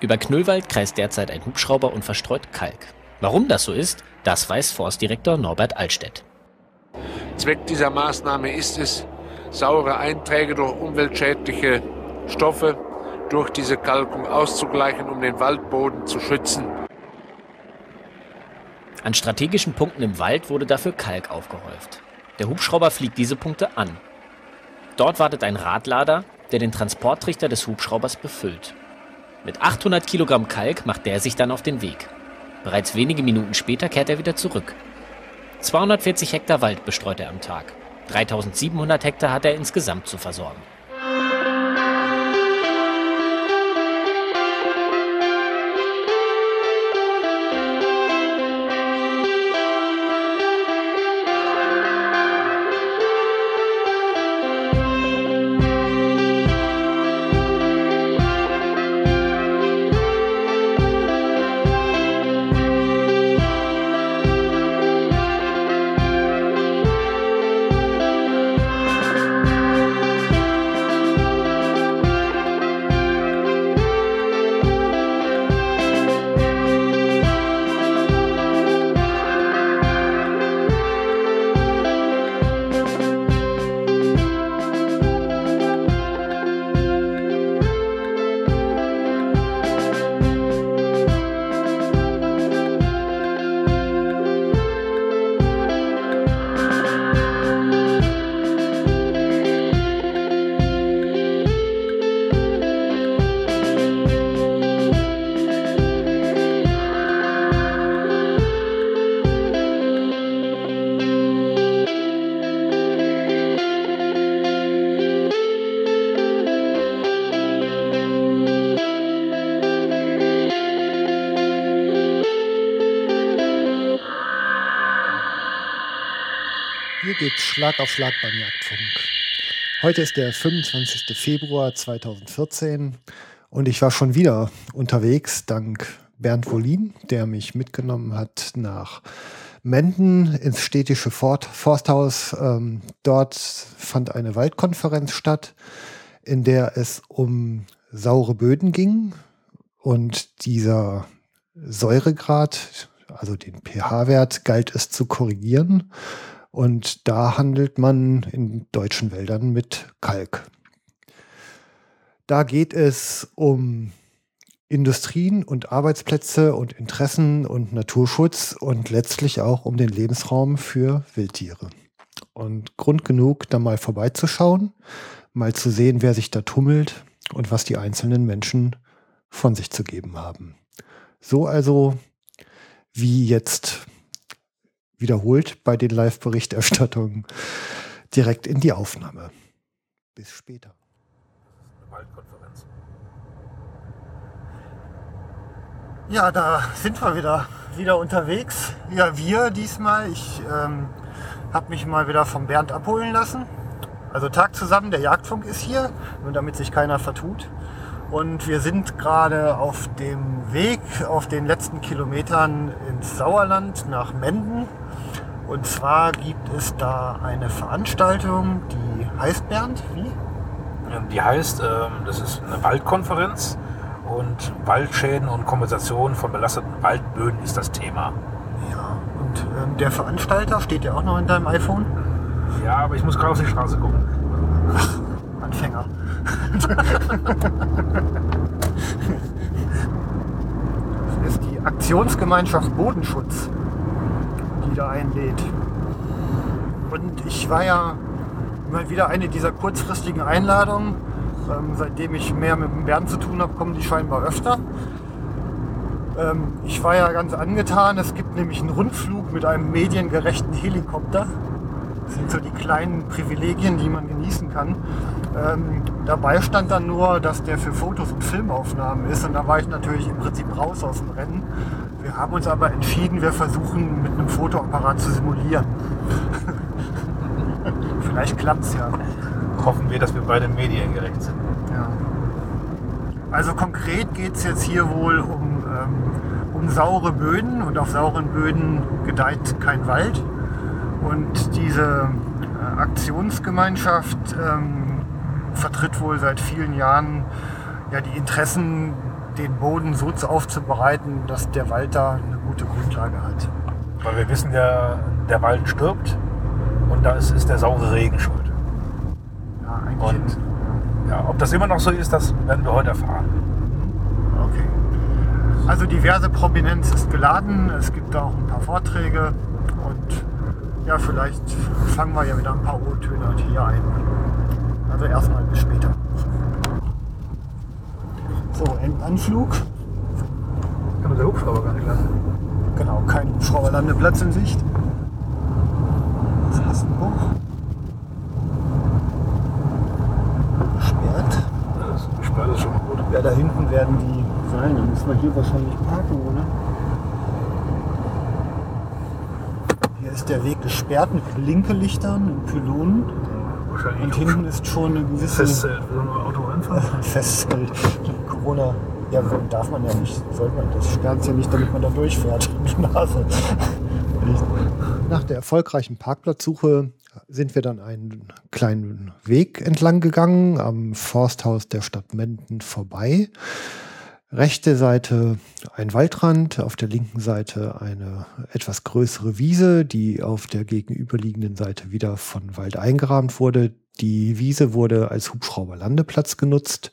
Über Knüllwald kreist derzeit ein Hubschrauber und verstreut Kalk. Warum das so ist, das weiß Forstdirektor Norbert Altstedt. Zweck dieser Maßnahme ist es, saure Einträge durch umweltschädliche Stoffe durch diese Kalkung auszugleichen, um den Waldboden zu schützen. An strategischen Punkten im Wald wurde dafür Kalk aufgehäuft. Der Hubschrauber fliegt diese Punkte an. Dort wartet ein Radlader, der den Transporttrichter des Hubschraubers befüllt. Mit 800 Kilogramm Kalk macht der sich dann auf den Weg. Bereits wenige Minuten später kehrt er wieder zurück. 240 Hektar Wald bestreut er am Tag. 3700 Hektar hat er insgesamt zu versorgen. Schlag auf Schlag beim Jagdfunk. Heute ist der 25. Februar 2014 und ich war schon wieder unterwegs, dank Bernd Wollin, der mich mitgenommen hat nach Menden ins städtische Forsthaus. Ähm, dort fand eine Waldkonferenz statt, in der es um saure Böden ging und dieser Säuregrad, also den pH-Wert, galt es zu korrigieren. Und da handelt man in deutschen Wäldern mit Kalk. Da geht es um Industrien und Arbeitsplätze und Interessen und Naturschutz und letztlich auch um den Lebensraum für Wildtiere. Und Grund genug, da mal vorbeizuschauen, mal zu sehen, wer sich da tummelt und was die einzelnen Menschen von sich zu geben haben. So also wie jetzt wiederholt bei den Live-Berichterstattungen direkt in die Aufnahme. Bis später. Ja, da sind wir wieder, wieder unterwegs. Ja, wir diesmal. Ich ähm, habe mich mal wieder vom Bernd abholen lassen. Also Tag zusammen, der Jagdfunk ist hier, nur damit sich keiner vertut. Und wir sind gerade auf dem Weg auf den letzten Kilometern ins Sauerland nach Menden. Und zwar gibt es da eine Veranstaltung, die heißt Bernd, wie? Die heißt, ähm, das ist eine Waldkonferenz und Waldschäden und Kompensation von belasteten Waldböden ist das Thema. Ja, und ähm, der Veranstalter steht ja auch noch in deinem iPhone? Ja, aber ich muss gerade auf die Straße gucken. Ach, Anfänger. das ist die Aktionsgemeinschaft Bodenschutz wieder einlädt. Und ich war ja mal wieder eine dieser kurzfristigen Einladungen. Ähm, seitdem ich mehr mit dem Bernd zu tun habe, kommen die scheinbar öfter. Ähm, ich war ja ganz angetan. Es gibt nämlich einen Rundflug mit einem mediengerechten Helikopter. Das sind so die kleinen Privilegien, die man genießen kann. Ähm, dabei stand dann nur, dass der für Fotos und Filmaufnahmen ist. Und da war ich natürlich im Prinzip raus aus dem Rennen. Wir haben uns aber entschieden, wir versuchen mit einem Fotoapparat zu simulieren. Vielleicht klappt es ja. Hoffen wir, dass wir beide mediengerecht sind. Ja. Also konkret geht es jetzt hier wohl um, ähm, um saure Böden und auf sauren Böden gedeiht kein Wald. Und diese äh, Aktionsgemeinschaft ähm, vertritt wohl seit vielen Jahren ja, die Interessen den Boden so zu aufzubereiten, dass der Wald da eine gute Grundlage hat. Weil wir wissen ja, der Wald stirbt und da ist, ist der saure Regen schuld. Ja, eigentlich. Und ja, ob das immer noch so ist, das werden wir heute erfahren. Okay. Also diverse Prominenz ist geladen. Es gibt da auch ein paar Vorträge und ja, vielleicht fangen wir ja wieder ein paar O-Töne hier ein. Also erstmal bis später. So, Endanflug. Kann man der Hubschrauber gar nicht lassen. Genau, kein Hubschrauberlandeplatz in Sicht. Sassenbruch. Gesperrt. Das gesperrt ist schon mal gut. Ja, da hinten werden die sein. Dann müssen wir hier wahrscheinlich parken, oder? Hier ist der Weg gesperrt mit Blinkelichtern und Pylonen. Wahrscheinlich Und hinten ist schon eine gewisse Festzelt. Wollen wir Auto reinfahren? Festzelt. Corona. Ja, darf man ja nicht. Sollte man. Das sperrt ja nicht, damit man da durchfährt. Nach der erfolgreichen Parkplatzsuche sind wir dann einen kleinen Weg entlang gegangen, am Forsthaus der Stadt Menden vorbei. Rechte Seite ein Waldrand, auf der linken Seite eine etwas größere Wiese, die auf der gegenüberliegenden Seite wieder von Wald eingerahmt wurde. Die Wiese wurde als Hubschrauberlandeplatz genutzt.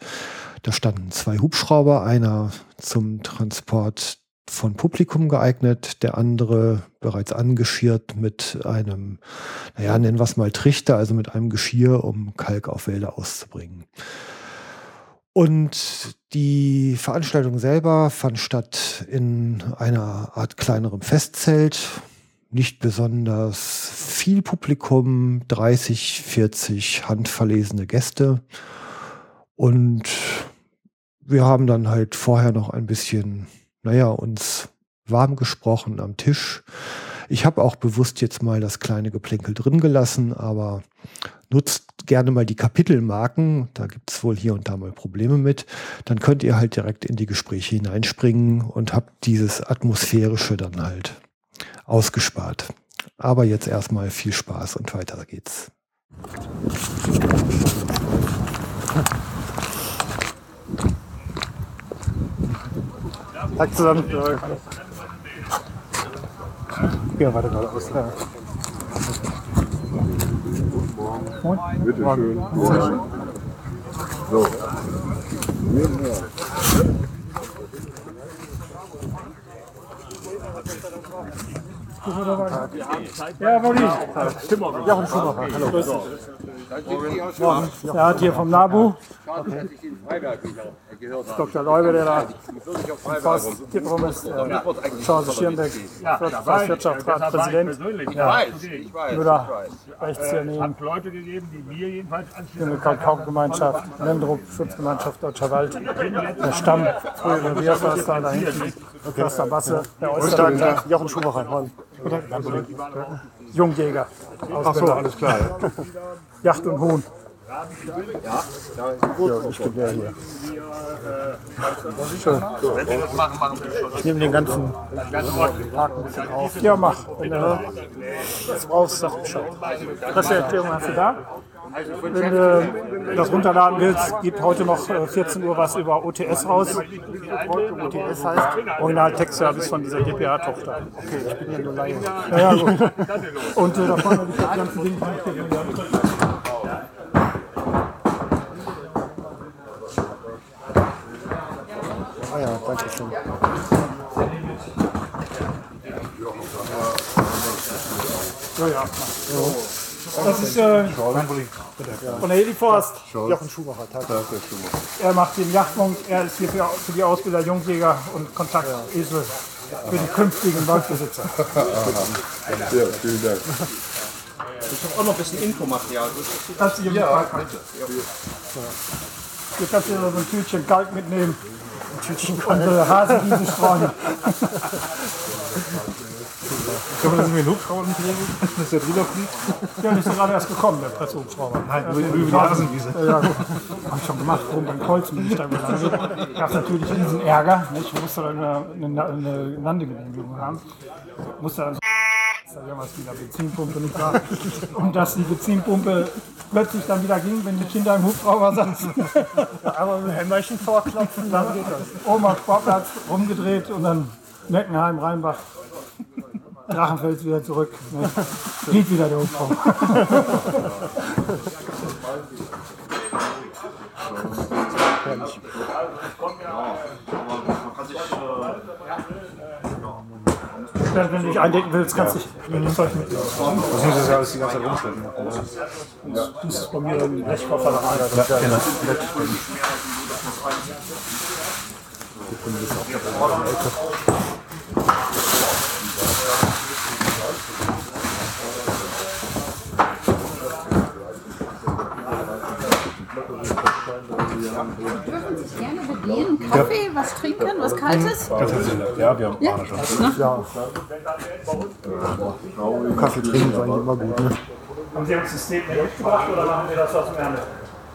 Da standen zwei Hubschrauber, einer zum Transport von Publikum geeignet, der andere bereits angeschirrt mit einem, naja, nennen wir es mal Trichter, also mit einem Geschirr, um Kalk auf Wälder auszubringen. Und die Veranstaltung selber fand statt in einer Art kleinerem Festzelt. Nicht besonders viel Publikum, 30, 40 handverlesene Gäste. Und wir haben dann halt vorher noch ein bisschen, naja, uns warm gesprochen am Tisch. Ich habe auch bewusst jetzt mal das kleine Geplänkel drin gelassen, aber nutzt gerne mal die Kapitelmarken. Da gibt es wohl hier und da mal Probleme mit. Dann könnt ihr halt direkt in die Gespräche hineinspringen und habt dieses Atmosphärische dann halt ausgespart. Aber jetzt erstmal viel Spaß und weiter geht's. Tag zusammen. Ja, warte gerade aus. Ja. Bitte schön. So. Ja, Maurice. Jochen Schumacher, hallo. Der hat hier vom NABU. Dr. Leube, der da fast Diplom ist. äh, Charles Schirmbeck, Wirtschaftsrat, Präsident. Ja, Müller, rechts hier neben. Leute gegeben, die mir jedenfalls Junge Kaukau-Gemeinschaft, Lendrup, Schutzgemeinschaft Deutscher Wald, der Stamm, frühere Revierförster da hinten, Förster Basse, der Äußerste, Jochen Schumacher. Jungjäger, Ach so, alles klar. Ja. Yacht und Huhn. Ich bin der hier. Schön. Ich nehme den ganzen Park ein bisschen auf. Ja, mach. Wenn du das brauchst, sag Bescheid. Presseerklärung hast du da? Wenn du das runterladen willst, gibt heute noch äh, 14 Uhr was über OTS raus. OTS heißt, Original-Tech-Service von dieser DPA-Tochter. okay, ich bin ja nur Laie. Ja, ja, gut. Und äh, da vorne habe ich das Ah ja, danke schön. Ja, ja. Das ist äh, von der Heliforst. Jochen Schumacher, Tag. Er macht den Yachtfunk. Er ist hier für, für die Ausbilder Jungjäger und Kontaktesel für die künftigen Waldbesitzer. Ja, vielen Dank. Ich habe auch noch ein bisschen Infomaterial. Kannst du hier ja, Hier kannst du so ein Tütchen Kalk mitnehmen. Tütchen Kalk. Und äh, Hasenwiese streuen. Können wir das mit dem Hubschrauber nicht regeln, dass der drüber fliegt? Ja, die ist gerade erst gekommen, der Pressehubschrauber. Nein, über, über die Hasenwiese. Ja, gut. Hab ich schon gemacht, oben beim Kreuzen bin ich da gelandet. Gab natürlich riesen Ärger. Nicht? Ich musste dann eine, eine, eine Landegenehmigung haben. Musste dann ja was wie eine Benzinpumpe nicht wahr? Und dass die Benzinpumpe plötzlich dann wieder ging, wenn die Kinder im Hubschrauber saßen. Aber mit Hämmerchen vorklopfen, Dann geht das. Oben am Sportplatz rumgedreht und dann Neckenheim, Rheinbach. Drachenfels wieder zurück. Ne? Geht wieder der Hubschrauber. Wenn du dich eindecken willst, kannst du dich das Zeug mitnehmen. Das muss ja alles die ganze Zeit rumschleppen. Das ist bei mir im Blechkoffer da rein. dürfen sich gerne bedienen. Kaffee, was trinken, was Kaltes? Ja, wir haben Ja. Ahne schon. Ja. Kaffee trinken ist eigentlich immer gut. Ne? Haben Sie uns das Statement mitgebracht oder machen wir das aus dem Ärmel?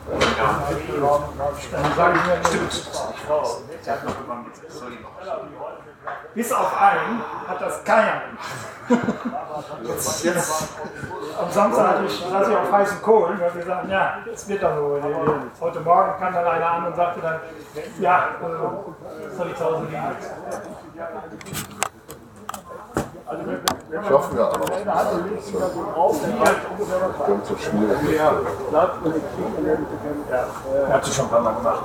Dann sage ich mir, bis auf einen hat das keiner. Jetzt, jetzt, am Samstag hatte ich, saß ich auf heißen Kohlen, weil wir sagten, ja, es wird dann wohl. Heute Morgen kam dann einer an und sagte dann, ja, äh, soll ich zu Hause liegen. Schaffen wir aber. Ganz so schwierig. Er hat sich schon ein paar Mal gemacht.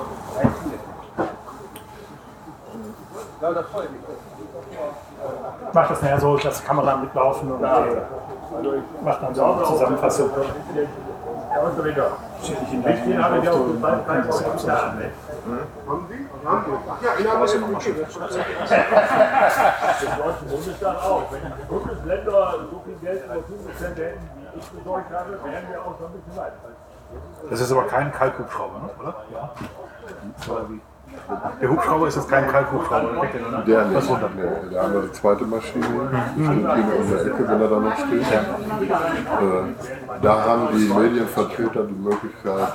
Ich mache das nachher so, dass die Kamera mitlaufen und macht dann so eine Zusammenfassung. Bundesstaat auch. Wenn die Bundesländer so viel Geld als Bundesländer hätten, wie ich besorgt habe, wären wir auch schon ein bisschen weit. Das ist aber kein Kalkhubschrauber, ne? oder? Ja. Oder wie? Der Hubschrauber ist jetzt kein Kalkhubschrauber. der ja nicht. Nee, der haben wir die zweite Maschine. Steht hier in der Ecke, wenn er da noch steht. Äh, da haben die Medienvertreter die Möglichkeit,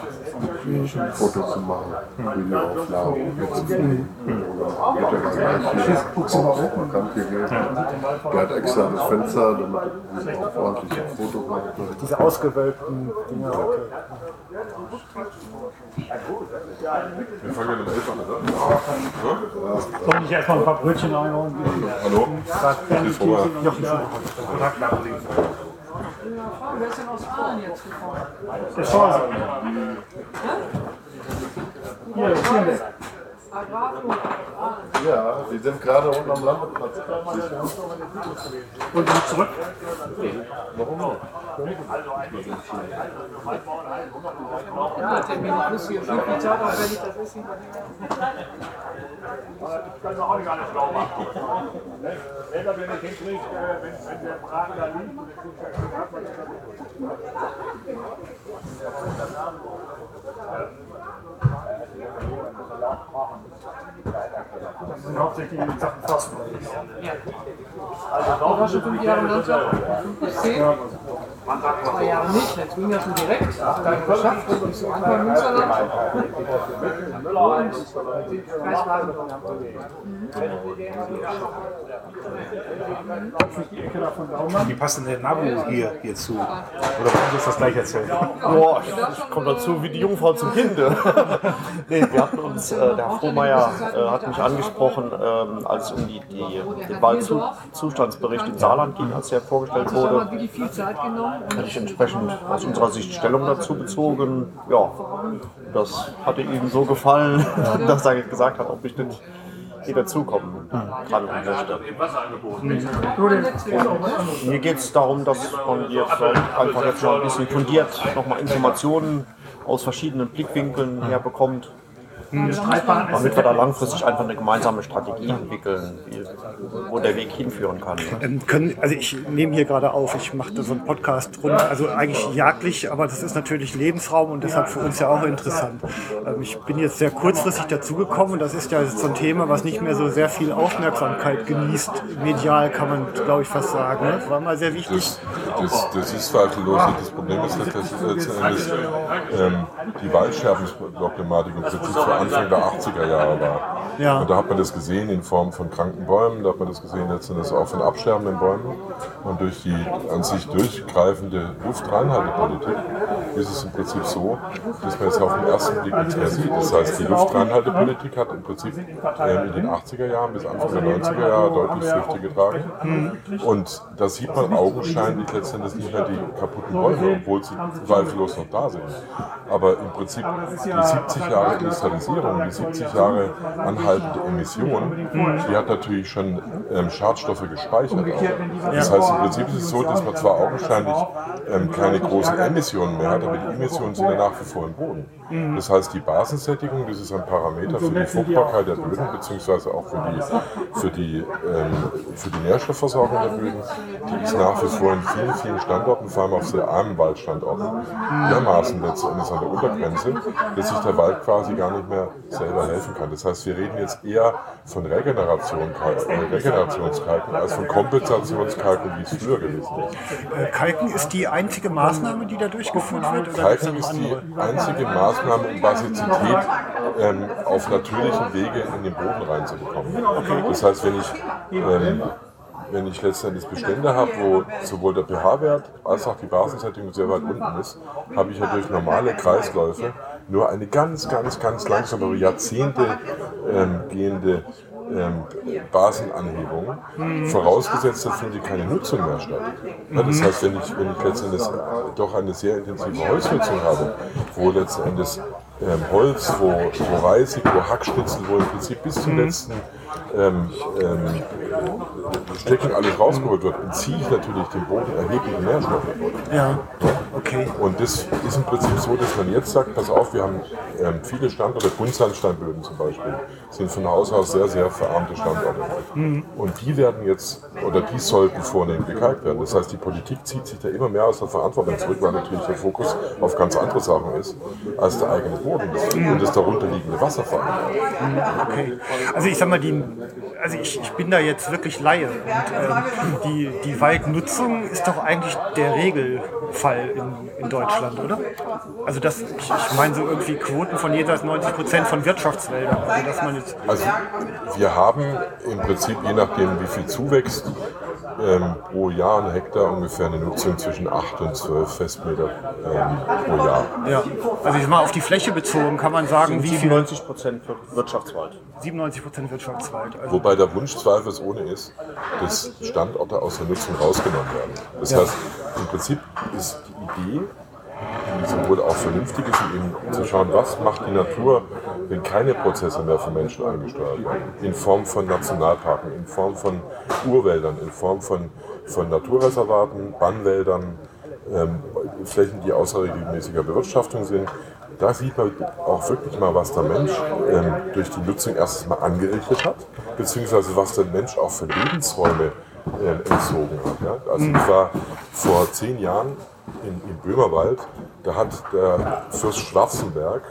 Fotos zu machen, Videoaufnahmen mitzufilmen. Oder geht er dann gleich hier auf Markant gegeben. Der hat extra das Fenster, damit wir auch ordentlich auf Foto machen können. Diese ausgewölbten Dinger. Wir fangen ja mit 11 an, oder? Soll ich erstmal ein paar Brötchen einholen? Hallo? Fertig, vorher. Jochen, ja. Wer ist denn aus Polen jetzt gekommen? Der Schorse. Hier, hier. Ja, die sind gerade unten am Landeplatz. Und die zurück. Warum nicht? Ja, Termin muss hier viel bezahlt, aber wenn ich das ist, können wir auch nicht alles schlau machen. Wenn er nicht hinkriegt, äh, wenn, der Braten da liegt, dann hat man Das sind hauptsächlich die Sachen Pfosten. du hast schon fünf Jahre Landschaft, fünf bis zehn. Zwei Jahre nicht, jetzt ging das so direkt. Dann geschafft, und so Anfang Münsterland. Und Kreiswagen. Die. Wie denn der Nabu hier, hier zu? Oder wollen Sie uns das gleich erzählen? Boah, ich komme dazu wie die Jungfrau zum Kinde. nee, wir hatten uns, äh, der Herr Frohmeier äh, hat mich angesprochen, ähm, als es um die, die, den Wahlzustandsbericht im Saarland ging, als der vorgestellt wurde. aber wirklich viel Zeit genommen. Und Hatte ich entsprechend aus unserer Sicht Stellung dazu bezogen. Ja, das hatte ihm so gefallen, dass er gesagt hat, ob ich nicht hier dazukommen kann und möchte. Mir geht es darum, dass man jetzt einfach jetzt mal ein bisschen fundiert nochmal Informationen aus verschiedenen Blickwinkeln herbekommt. Damit wir da langfristig einfach eine gemeinsame Strategie entwickeln, wie, wo der Weg hinführen kann. Ähm, können, also ich nehme hier gerade auf, ich mache da so einen Podcast rund, also eigentlich jagdlich, aber das ist natürlich Lebensraum und deshalb für uns ja auch interessant. Ähm, ich bin jetzt sehr kurzfristig dazugekommen und das ist ja so ein Thema, was nicht mehr so sehr viel Aufmerksamkeit genießt. Medial kann man, glaube ich, fast sagen. Ne? Das war mal sehr wichtig. das, das ist zweifellos. Das Problem ist, dass das letzten Endes ähm, die Waldsterbenproblematik im Prinzip für Anfang der 80er Jahre war. Ja. Und da hat man das gesehen in Form von kranken Bäumen, da hat man das gesehen letzten Endes auch von absterbenden Bäumen. Und durch die an sich durchgreifende Luftreinhaltepolitik ist es im Prinzip so, dass man jetzt auf den ersten Blick nichts mehr sieht. Das heißt, die Luftreinhaltepolitik hat im Prinzip ähm, in den 80er Jahren bis Anfang der 90er Jahre deutlich Früchte getragen. Und da sieht man augenscheinlich letztendlich nicht mehr die kaputten Bäume, obwohl sie zweifellos noch da sind. Aber im Prinzip die 70 Jahre Industrialisierung, die 70 Jahre anhaltende Emission, die hat natürlich schon ähm, Schadstoffe gespeichert. Auch. Das heißt, im Prinzip ist es so, dass man zwar augenscheinlich ähm, keine großen Emissionen mehr hat, aber die Emissionen sind ja nach wie vor im Boden. Das heißt, die Basensättigung, das ist ein Parameter für die Fruchtbarkeit der Böden, beziehungsweise auch für die, für die, ähm, für die Nährstoffversorgung der Böden, die ist nach wie vor in vielen, vielen Standorten, vor allem auf sehr armen Waldstandorten, dermaßen letztendlich an der Untergrenze, dass sich der Wald quasi gar nicht mehr selber helfen kann. Das heißt, wir reden jetzt eher von Regeneration, äh, Regenerationskalken als von Kompensationskalken, wie es früher gewesen ist. Äh, Kalken ist die einzige Maßnahme, die da durchgeführt wird? Oder Kalken ist die einzige Maßnahme, um Basizität ähm, auf natürlichem Wege in den Boden reinzubekommen. Das heißt, wenn ich, ähm, wenn ich letztendlich Bestände habe, wo sowohl der pH-Wert als auch die Basensättigung sehr weit unten ist, habe ich ja durch normale Kreisläufe nur eine ganz, ganz, ganz langsame, über Jahrzehnte ähm, gehende ähm, Basenanhebung. Vorausgesetzt, da findet keine Nutzung mehr statt. Ja, das heißt, wenn ich, wenn ich letztendlich doch eine sehr intensive Holznutzung habe, wo letztendlich ähm, Holz, wo, wo Reisig, wo Hackschnitzel, wo im Prinzip bis zum letzten ähm, ähm, Stecken alles rausgeholt wird, entziehe ich natürlich dem Boden erhebliche Nährstoffe. Ja, okay. Und das ist im Prinzip so, dass man jetzt sagt, pass auf, wir haben ähm, viele Standorte, Buntsandsteinböden zum Beispiel, sind von Haus aus sehr, sehr verarmte Standorte. Und die werden jetzt, oder die sollten vornehm gekalkt werden. Das heißt, die Politik zieht sich da immer mehr aus der Verantwortung zurück, weil natürlich der Fokus auf ganz andere Sachen ist, als der eigene Boden ist und das darunterliegende Wasser vor allem. okay. Also ich sag mal, die, also ich, ich bin da jetzt wirklich Laie. Und ähm, die, die Waldnutzung ist doch eigentlich der Regelfall in, in Deutschland, oder? Also das, ich, ich meine so irgendwie Quoten von jenseits 90 Prozent von Wirtschaftswäldern. Also Also wir haben im Prinzip, je nachdem wie viel zuwächst, ähm, pro Jahr ein Hektar ungefähr eine Nutzung zwischen 8 und 12 Festmeter ähm, pro Jahr. Ja, also ich mal auf die Fläche bezogen kann man sagen, wie viel 97 Prozent Wirtschaftswald. 97 Prozent Wirtschaftswald. Also, Wobei der Wunsch zweifelsohne ist, dass Standorte aus der Nutzung rausgenommen werden. Das heißt, im Prinzip ist die Idee, die sowohl auch vernünftig ist, eben zu schauen, was macht die Natur, wenn keine Prozesse mehr von Menschen eingesteuert werden. In Form von Nationalparken, in Form von Urwäldern, in Form von, von Naturreservaten, Bannwäldern, ähm, Flächen, die außerregelmäßiger Bewirtschaftung sind. Da sieht man auch wirklich mal, was der Mensch ähm, durch die Nutzung erstes mal angerichtet hat, beziehungsweise was der Mensch auch für Lebensräume ähm, entzogen hat. Ja? Also ich war vor zehn Jahren in, im Böhmerwald, da hat der Fürst Schwarzenberg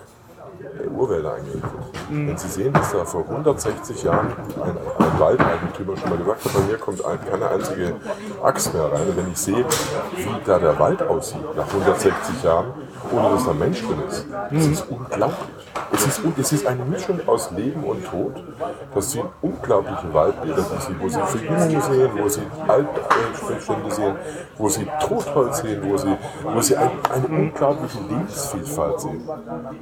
Urwälder eingerichtet. Wenn Sie sehen, dass da vor 160 Jahren ein, ein Waldeigentümer schon mal gesagt hat, bei mir kommt ein, keine einzige Axt mehr rein. Und wenn ich sehe, wie da der Wald aussieht nach 160 Jahren, ohne dass da ein Mensch drin ist, das ist unglaublich. Es ist, es ist eine Mischung aus Leben und Tod, dass Sie unglaubliche Waldbilder sehen, wo Sie Verjüngung sehen, wo Sie Altbestände sehen, wo Sie Totholz sehen, wo Sie, wo Sie ein, eine unglaubliche Lebensvielfalt sehen.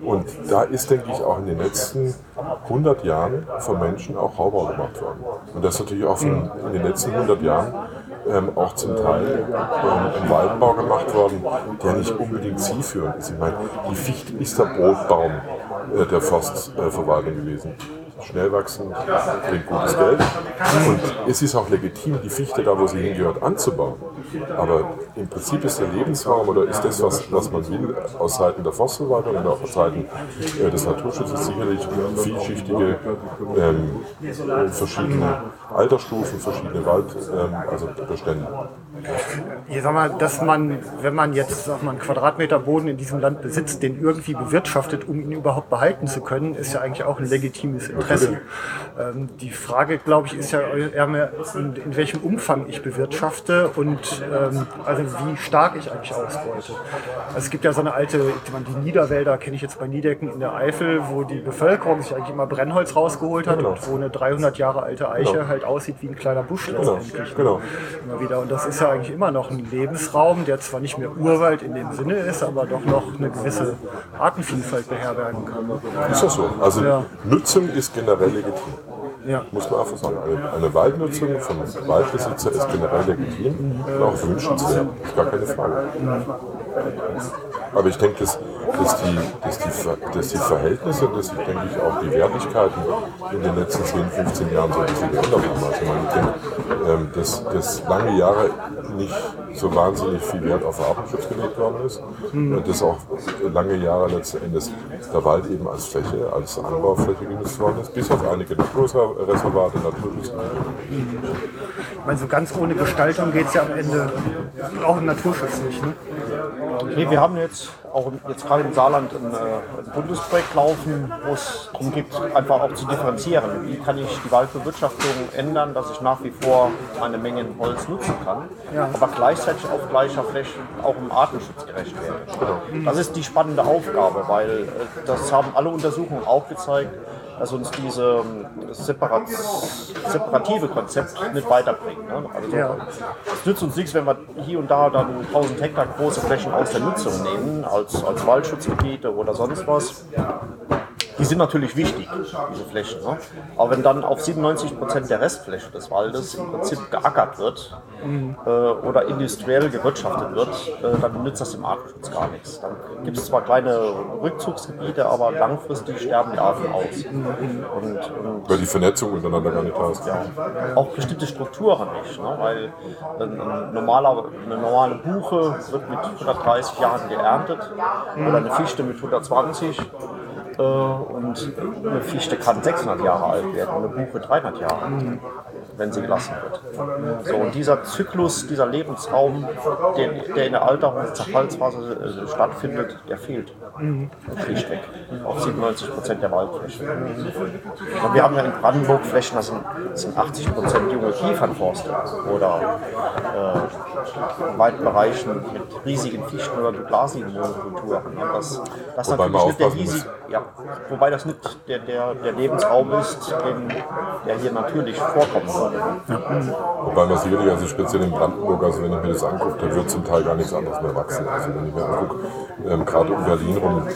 Und da ist, denke ich, auch in den letzten 100 Jahren von Menschen auch Raubbau gemacht worden. Und das ist natürlich auch in den letzten 100 Jahren ähm, auch zum Teil ähm, ein Waldbau gemacht worden, der nicht unbedingt zielführend ist. Ich meine, die Fichte ist der Brotbaum äh, der Forstverwaltung gewesen. Schnell wachsen, bringt gutes Geld. Und es ist auch legitim, die Fichte da, wo sie hingehört, anzubauen. Aber im Prinzip ist der Lebensraum oder ist das, was, was man will, aus Seiten der Forstverwaltung auch aus Seiten äh, des Naturschutzes sicherlich vielschichtige, ähm, verschiedene Altersstufen, verschiedene Wald, ähm, also Bestände. ich sag mal, dass man, wenn man jetzt sag mal, einen Quadratmeter Boden in diesem Land besitzt, den irgendwie bewirtschaftet, um ihn überhaupt behalten zu können, ist ja eigentlich auch ein legitimes Ja, Interessen. Ähm, die Frage, glaube ich, ist ja eher mehr, in, in welchem Umfang ich bewirtschafte und ähm, also wie stark ich eigentlich ausbeute. Also es gibt ja so eine alte, die Niederwälder kenne ich jetzt bei Niedecken in der Eifel, wo die Bevölkerung sich eigentlich immer Brennholz rausgeholt hat Genau. und wo eine 300 Jahre alte Eiche Genau. halt aussieht wie ein kleiner Busch Genau, letztendlich. genau. Immer wieder. Und das ist ja eigentlich immer noch ein Lebensraum, der zwar nicht mehr Urwald in dem Sinne ist, aber doch noch eine gewisse Artenvielfalt beherbergen kann. Ist das so? Also Ja. Nutzung ist generell legitim. Ja. Muss man einfach sagen. Eine, eine Waldnutzung von Waldbesitzer ist generell legitim und auch wünschenswert. Ist gar keine Frage. Aber ich denke, dass, dass, die, dass, die, dass die Verhältnisse, dass sich, denke ich, auch die Wertigkeiten in den letzten 10, 15 Jahren so ein bisschen geändert haben. Also man denkt, ähm, dass, dass lange Jahre nicht so wahnsinnig viel Wert auf Artenschutz gelegt worden ist. Und dass auch lange Jahre letzten Endes der Wald eben als Fläche, als Anbaufläche genutzt worden ist, bis auf einige Naturreservate, Naturschutzgebiete. Ich meine, so ganz ohne Gestaltung geht es ja am Ende auch im Naturschutz nicht. Ne? Nee, wir haben jetzt auch jetzt gerade im Saarland ein, äh, ein Bundesprojekt laufen, wo es darum geht, einfach auch zu differenzieren. Wie kann ich die Waldbewirtschaftung ändern, dass ich nach wie vor meine Mengen Holz nutzen kann, aber gleichzeitig auf gleicher Fläche auch im Artenschutz gerecht werde. Das ist die spannende Aufgabe, weil äh, das haben alle Untersuchungen auch gezeigt, dass uns diese ähm, separat, separative Konzept nicht weiterbringt. Ne? Also, Ja. es nützt uns nichts, wenn wir hier und da dann 1000 Hektar große Flächen aus der Nutzung nehmen, als, als Waldschutzgebiete oder sonst was. Die sind natürlich wichtig, diese Flächen. Ne? Aber wenn dann auf 97 Prozent der Restfläche des Waldes im Prinzip geackert wird äh, oder industriell gewirtschaftet wird, äh, dann nützt das dem Artenschutz gar nichts. Dann gibt es zwar kleine Rückzugsgebiete, aber langfristig sterben die Arten aus. Und, und Weil die Vernetzung untereinander gar nicht da ist. auch bestimmte Strukturen nicht. Ne? Weil ein, ein normaler, eine normale Buche wird mit 130 Jahren geerntet oder eine Fichte mit 120 äh, und eine Fichte kann 600 Jahre alt werden und eine Buche 300 Jahre, wenn sie gelassen wird. So, und dieser Zyklus, dieser Lebensraum, der, der in der Alterung und Zerfallsphase äh, stattfindet, der fehlt. Schlichtweg. Auf 97 Prozent der Waldfläche. Und wir haben ja in Brandenburg Flächen, das sind, das sind 80 Prozent junge Kiefernforste oder äh, in weiten Bereichen mit riesigen Fichten- oder glasigen Monokulturen. Das, das Wobei man natürlich nicht der aufpassen riesige, ja, wobei das nicht der, der, der Lebensraum ist, den, der hier natürlich vorkommen würde. Wobei man sicherlich, also speziell in Brandenburg, also wenn ich mir das angucke, da wird zum Teil gar nichts anderes mehr wachsen. Also wenn ich mir angucke, ähm, gerade um Berlin rum,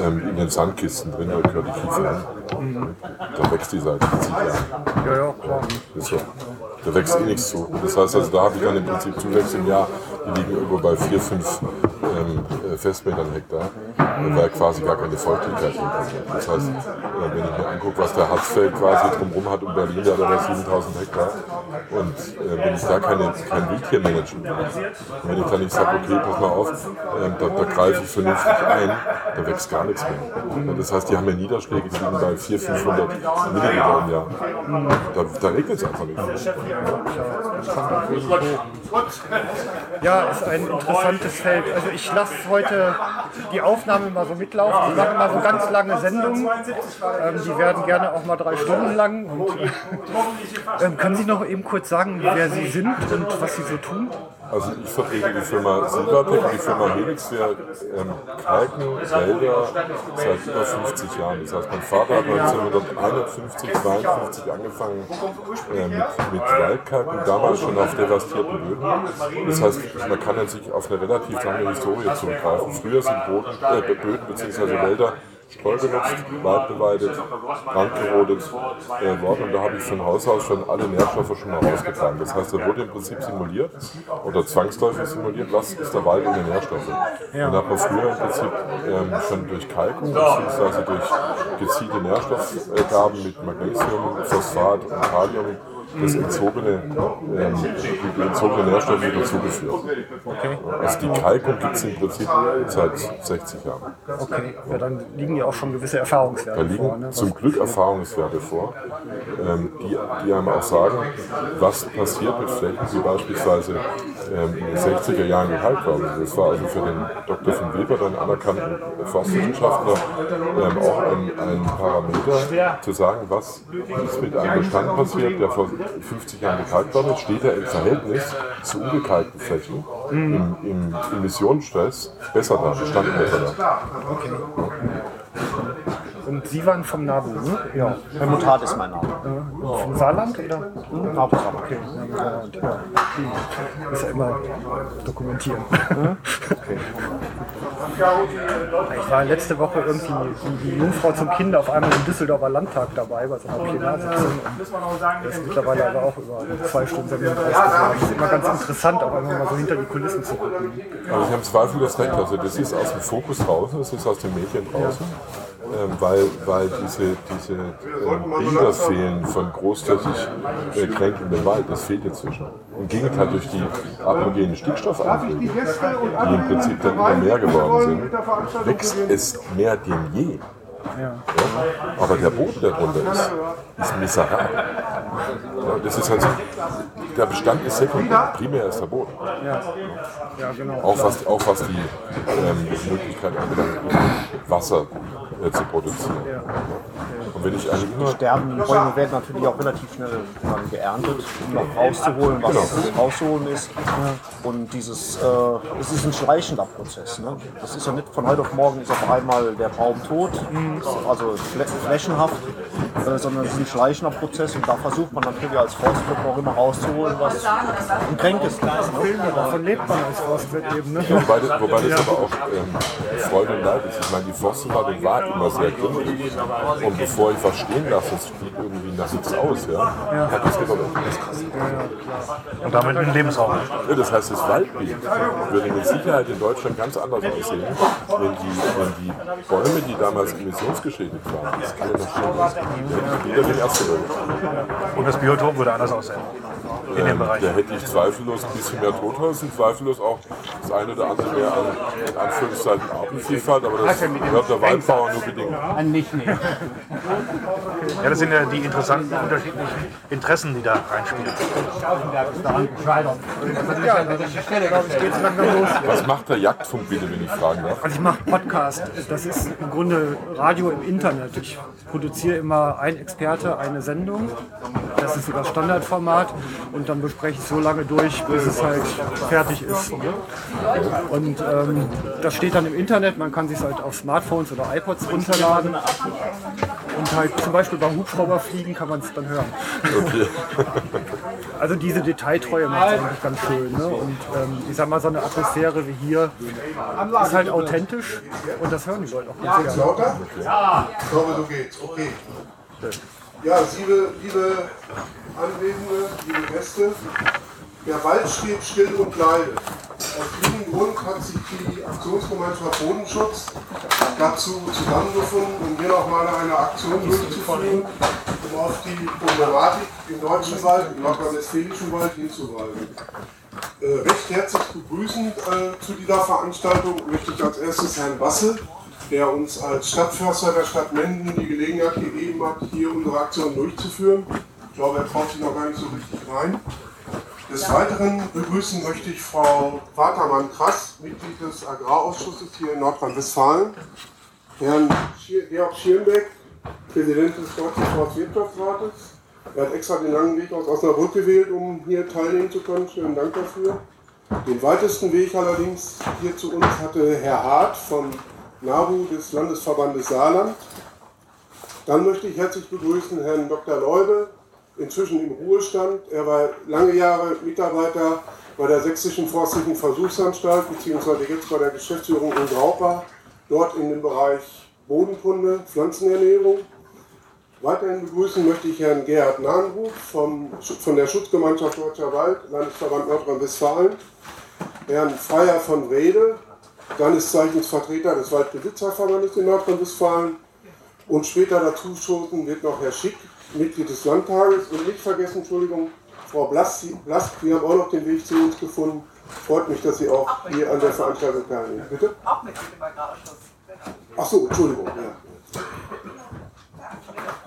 ähm, in den Sandkisten drin, da gehört die Kiefer hin. Da wächst die seit 40 Jahren. Ja, ja, klar. Ist so. Da wächst eh nichts zu. Und das heißt also, da habe ich dann im Prinzip Zuwächse im Jahr, die liegen irgendwo bei 4, 5 ähm, äh, Festmetern Hektar, äh, weil quasi gar keine Feuchtigkeit sind. Das heißt, äh, wenn ich mir angucke, was der Harzfeld quasi drumherum hat um Berlin, da hat er 7000 Hektar. Und äh, wenn ich da keine, kein Wildtier managen will, und wenn ich dann nicht sage, okay, pass mal auf, ähm, da, da greife ich vernünftig ein, da wächst gar nichts mehr. Das heißt, die haben ja Niederschläge, die liegen bei 400, 500 Millimeter im Jahr. Da, da regnet es einfach nicht. Ja, ist ein interessantes Feld. Also ich lasse heute die Aufnahme mal so mitlaufen. Ich mache immer so ganz lange Sendungen. Ähm, die werden gerne auch mal drei Stunden lang. Und, äh, ähm, können Sie noch eben kurz sagen, wer Sie sind und was Sie so tun? Also ich vertrete die Firma Silvertech und die Firma Helix. Wir ähm, kalken Wälder seit über 50 Jahren. Das heißt, mein Vater hat 1951, 52 angefangen äh, mit, Waldkalken, damals schon auf devastierten Böden. Das heißt, man kann an sich auf eine relativ lange Historie zurückgreifen. Früher sind Boden, äh, Böden bzw. Wälder Streu genutzt, Wald beweidet, brandgerodet äh, worden und da habe ich von Haus aus schon alle Nährstoffe schon mal rausgetragen. Das heißt, da wurde im Prinzip simuliert oder zwangsläufig simuliert, was ist der Wald ohne Nährstoffe. Und da hat man früher im Prinzip ähm, schon durch Kalkung bzw. durch gezielte Nährstoffgaben mit Magnesium, Phosphat und Kalium das entzogene, ähm, die entzogene Nährstoffe wieder zugeführt. Okay. Also die Kalkung gibt es im Prinzip seit 60 Jahren. Okay, ja, dann liegen ja auch schon gewisse Erfahrungswerte Da liegen vor. Ne? zum Glück Erfahrungswerte vor, ähm, die, die einem auch sagen, was passiert mit Flächen, die beispielsweise ähm, in den 60er Jahren gekalkt waren. Das war also für den Dr. von Weber, den anerkannten Forstwissenschaftler, ähm, auch ein, ein Parameter, zu sagen, was ist mit einem Bestand passiert, der vor 50 Jahren gekalkt worden steht er im Verhältnis zu ungekalkten Flächen im, im Emissionsstress besser da, Bestand besser da. Okay. Und Sie waren vom NABU, ne? Ja, Helmut Hart ist mein Name. Äh, Vom Saarland, oder? Hm, NABU Saarland. Okay, ja, Saarland, ja. Muss ja immer dokumentieren. Ich war letzte Woche irgendwie die, Jungfrau zum Kind auf einmal im Düsseldorfer Landtag dabei bei so einer Plenarsitzung. Das ist mittlerweile aber auch über zwei Stunden Sendung rausgegangen. Das ist immer ganz interessant, auch einfach mal so hinter die Kulissen zu gucken. Aber Sie haben zweifellos recht, also das ist aus dem Fokus draußen, das ist aus den Medien draußen. Ähm, weil, weil diese, diese ähm, Bilder fehlen von großflächig äh, kränkendem Wald, das fehlt inzwischen. Im Gegenteil, durch die apogenen Stickstoffeinflüge, die im Prinzip dann immer mehr geworden sind, wächst es mehr denn je. Ja. Aber der Boden darunter ist, ist miserabel. Ja, das ist also, der Bestand ist sekundär, primär ist der Boden. Ja, ja genau. Auch was, auch was die ähm, Möglichkeit anbelangt, Wasser äh, zu produzieren. Und wenn ich eine Die immer sterbenden Bäume werden natürlich auch relativ schnell dann geerntet, um noch rauszuholen, was Genau. rauszuholen ist. Und dieses, äh, es ist ein schleichender Prozess. Ne? Das ist ja nicht von heute auf morgen ist auf einmal der Baum tot, also flä flächenhaft, äh, sondern es ist ein schleichender Prozess und da versucht man natürlich als Forstwirt auch immer rauszuholen, was ein Kränk ist. Ne? Davon lebt man als Forstwirt eben. Ne? Wobei, das- wobei das aber auch ähm, Freude und Leid ist. Ich meine, die Forstverwaltung war immer sehr gründlich. Und bevor ich was stehen lasse, es sieht irgendwie nach nichts aus, ja, hat das immer Und damit ein Lebensraum. ja, Das heißt, das Waldbild würde mit Sicherheit in Deutschland ganz anders aussehen, wenn die, wenn die Bäume, die damals emissionsgeschädigt waren, das alle noch stehen lassen. Jeder den ersten Und das Biotop würde anders aussehen. In dem Bereich. Da hätte ich zweifellos ein bisschen mehr Totholz und zweifellos auch das eine oder andere mehr an in Anführungszeichen Artenvielfalt, aber das hört der Waldbauer nur bedingt. Ja, das sind ja die interessanten unterschiedlichen Interessen, die da reinspielen. Was macht der Jagdfunk bitte, wenn ich fragen darf? Also ich mache Podcast. Das ist im Grunde Radio im Internet. Ich produziere immer ein Experte eine Sendung. Das ist so das Standardformat. Und dann bespreche ich so lange durch, bis es halt fertig ist. ne? Und ähm, das steht dann im Internet. Man kann sich halt auf Smartphones oder iPods runterladen. Und halt zum Beispiel beim Hubschrauberfliegen kann man es dann hören. Okay. Also diese Detailtreue macht es eigentlich ganz schön. Ne? Und ähm, ich sag mal, so eine Atmosphäre wie hier ist halt authentisch und das hören die Leute auch ganz gerne. Lauter? Ja. Ich glaube, du geht's. Okay. Ja, liebe, liebe Anwesende, liebe Gäste, der Wald steht still und leidet. Aus diesem Grund hat sich die Aktionsgemeinschaft Bodenschutz dazu zusammengefunden, um hier nochmal eine Aktion durchzuführen, um auf die Problematik im deutschen Wald, im nordrhein-westfälischen Wald hinzuweisen. Äh, recht herzlich begrüßend äh, zu dieser Veranstaltung möchte ich als erstes Herrn Basse, der uns als Stadtförster der Stadt Menden die Gelegenheit gegeben hat, hier unsere Aktion durchzuführen. Ich glaube, er traut sich noch gar nicht so richtig rein. Des Weiteren begrüßen möchte ich Frau Watermann-Krass, Mitglied des Agrarausschusses hier in Nordrhein-Westfalen, Herrn Georg Schirnbeck, Präsident des Deutschen Forstwirtschaftsrates. Er hat extra den langen Weg aus Osnabrück gewählt, um hier teilnehmen zu können. Schönen Dank dafür. Den weitesten Weg allerdings hier zu uns hatte Herr Hart vom NABU des Landesverbandes Saarland. Dann möchte ich herzlich begrüßen Herrn Dr. Leube, inzwischen im Ruhestand. Er war lange Jahre Mitarbeiter bei der Sächsischen Forstlichen Versuchsanstalt, beziehungsweise jetzt bei der Geschäftsführung in Graupa, dort in dem Bereich Bodenkunde, Pflanzenernährung. Weiterhin begrüßen möchte ich Herrn Gerhard Nahnruf vom, von der Schutzgemeinschaft Deutscher Wald, Landesverband Nordrhein-Westfalen, Herrn Freier von Wrede, seines Zeichens Vertreter des Waldbesitzerverbandes in Nordrhein-Westfalen und später dazu stoßen wird noch Herr Schick, Mitglied des Landtages und nicht vergessen, Entschuldigung, Frau Blask, Sie haben auch noch den Weg zu uns gefunden. Freut mich, dass Sie auch hier an der Veranstaltung teilnehmen. Bitte? Auch Mitglied im Agrarausschuss. Ach so, Entschuldigung. Ja.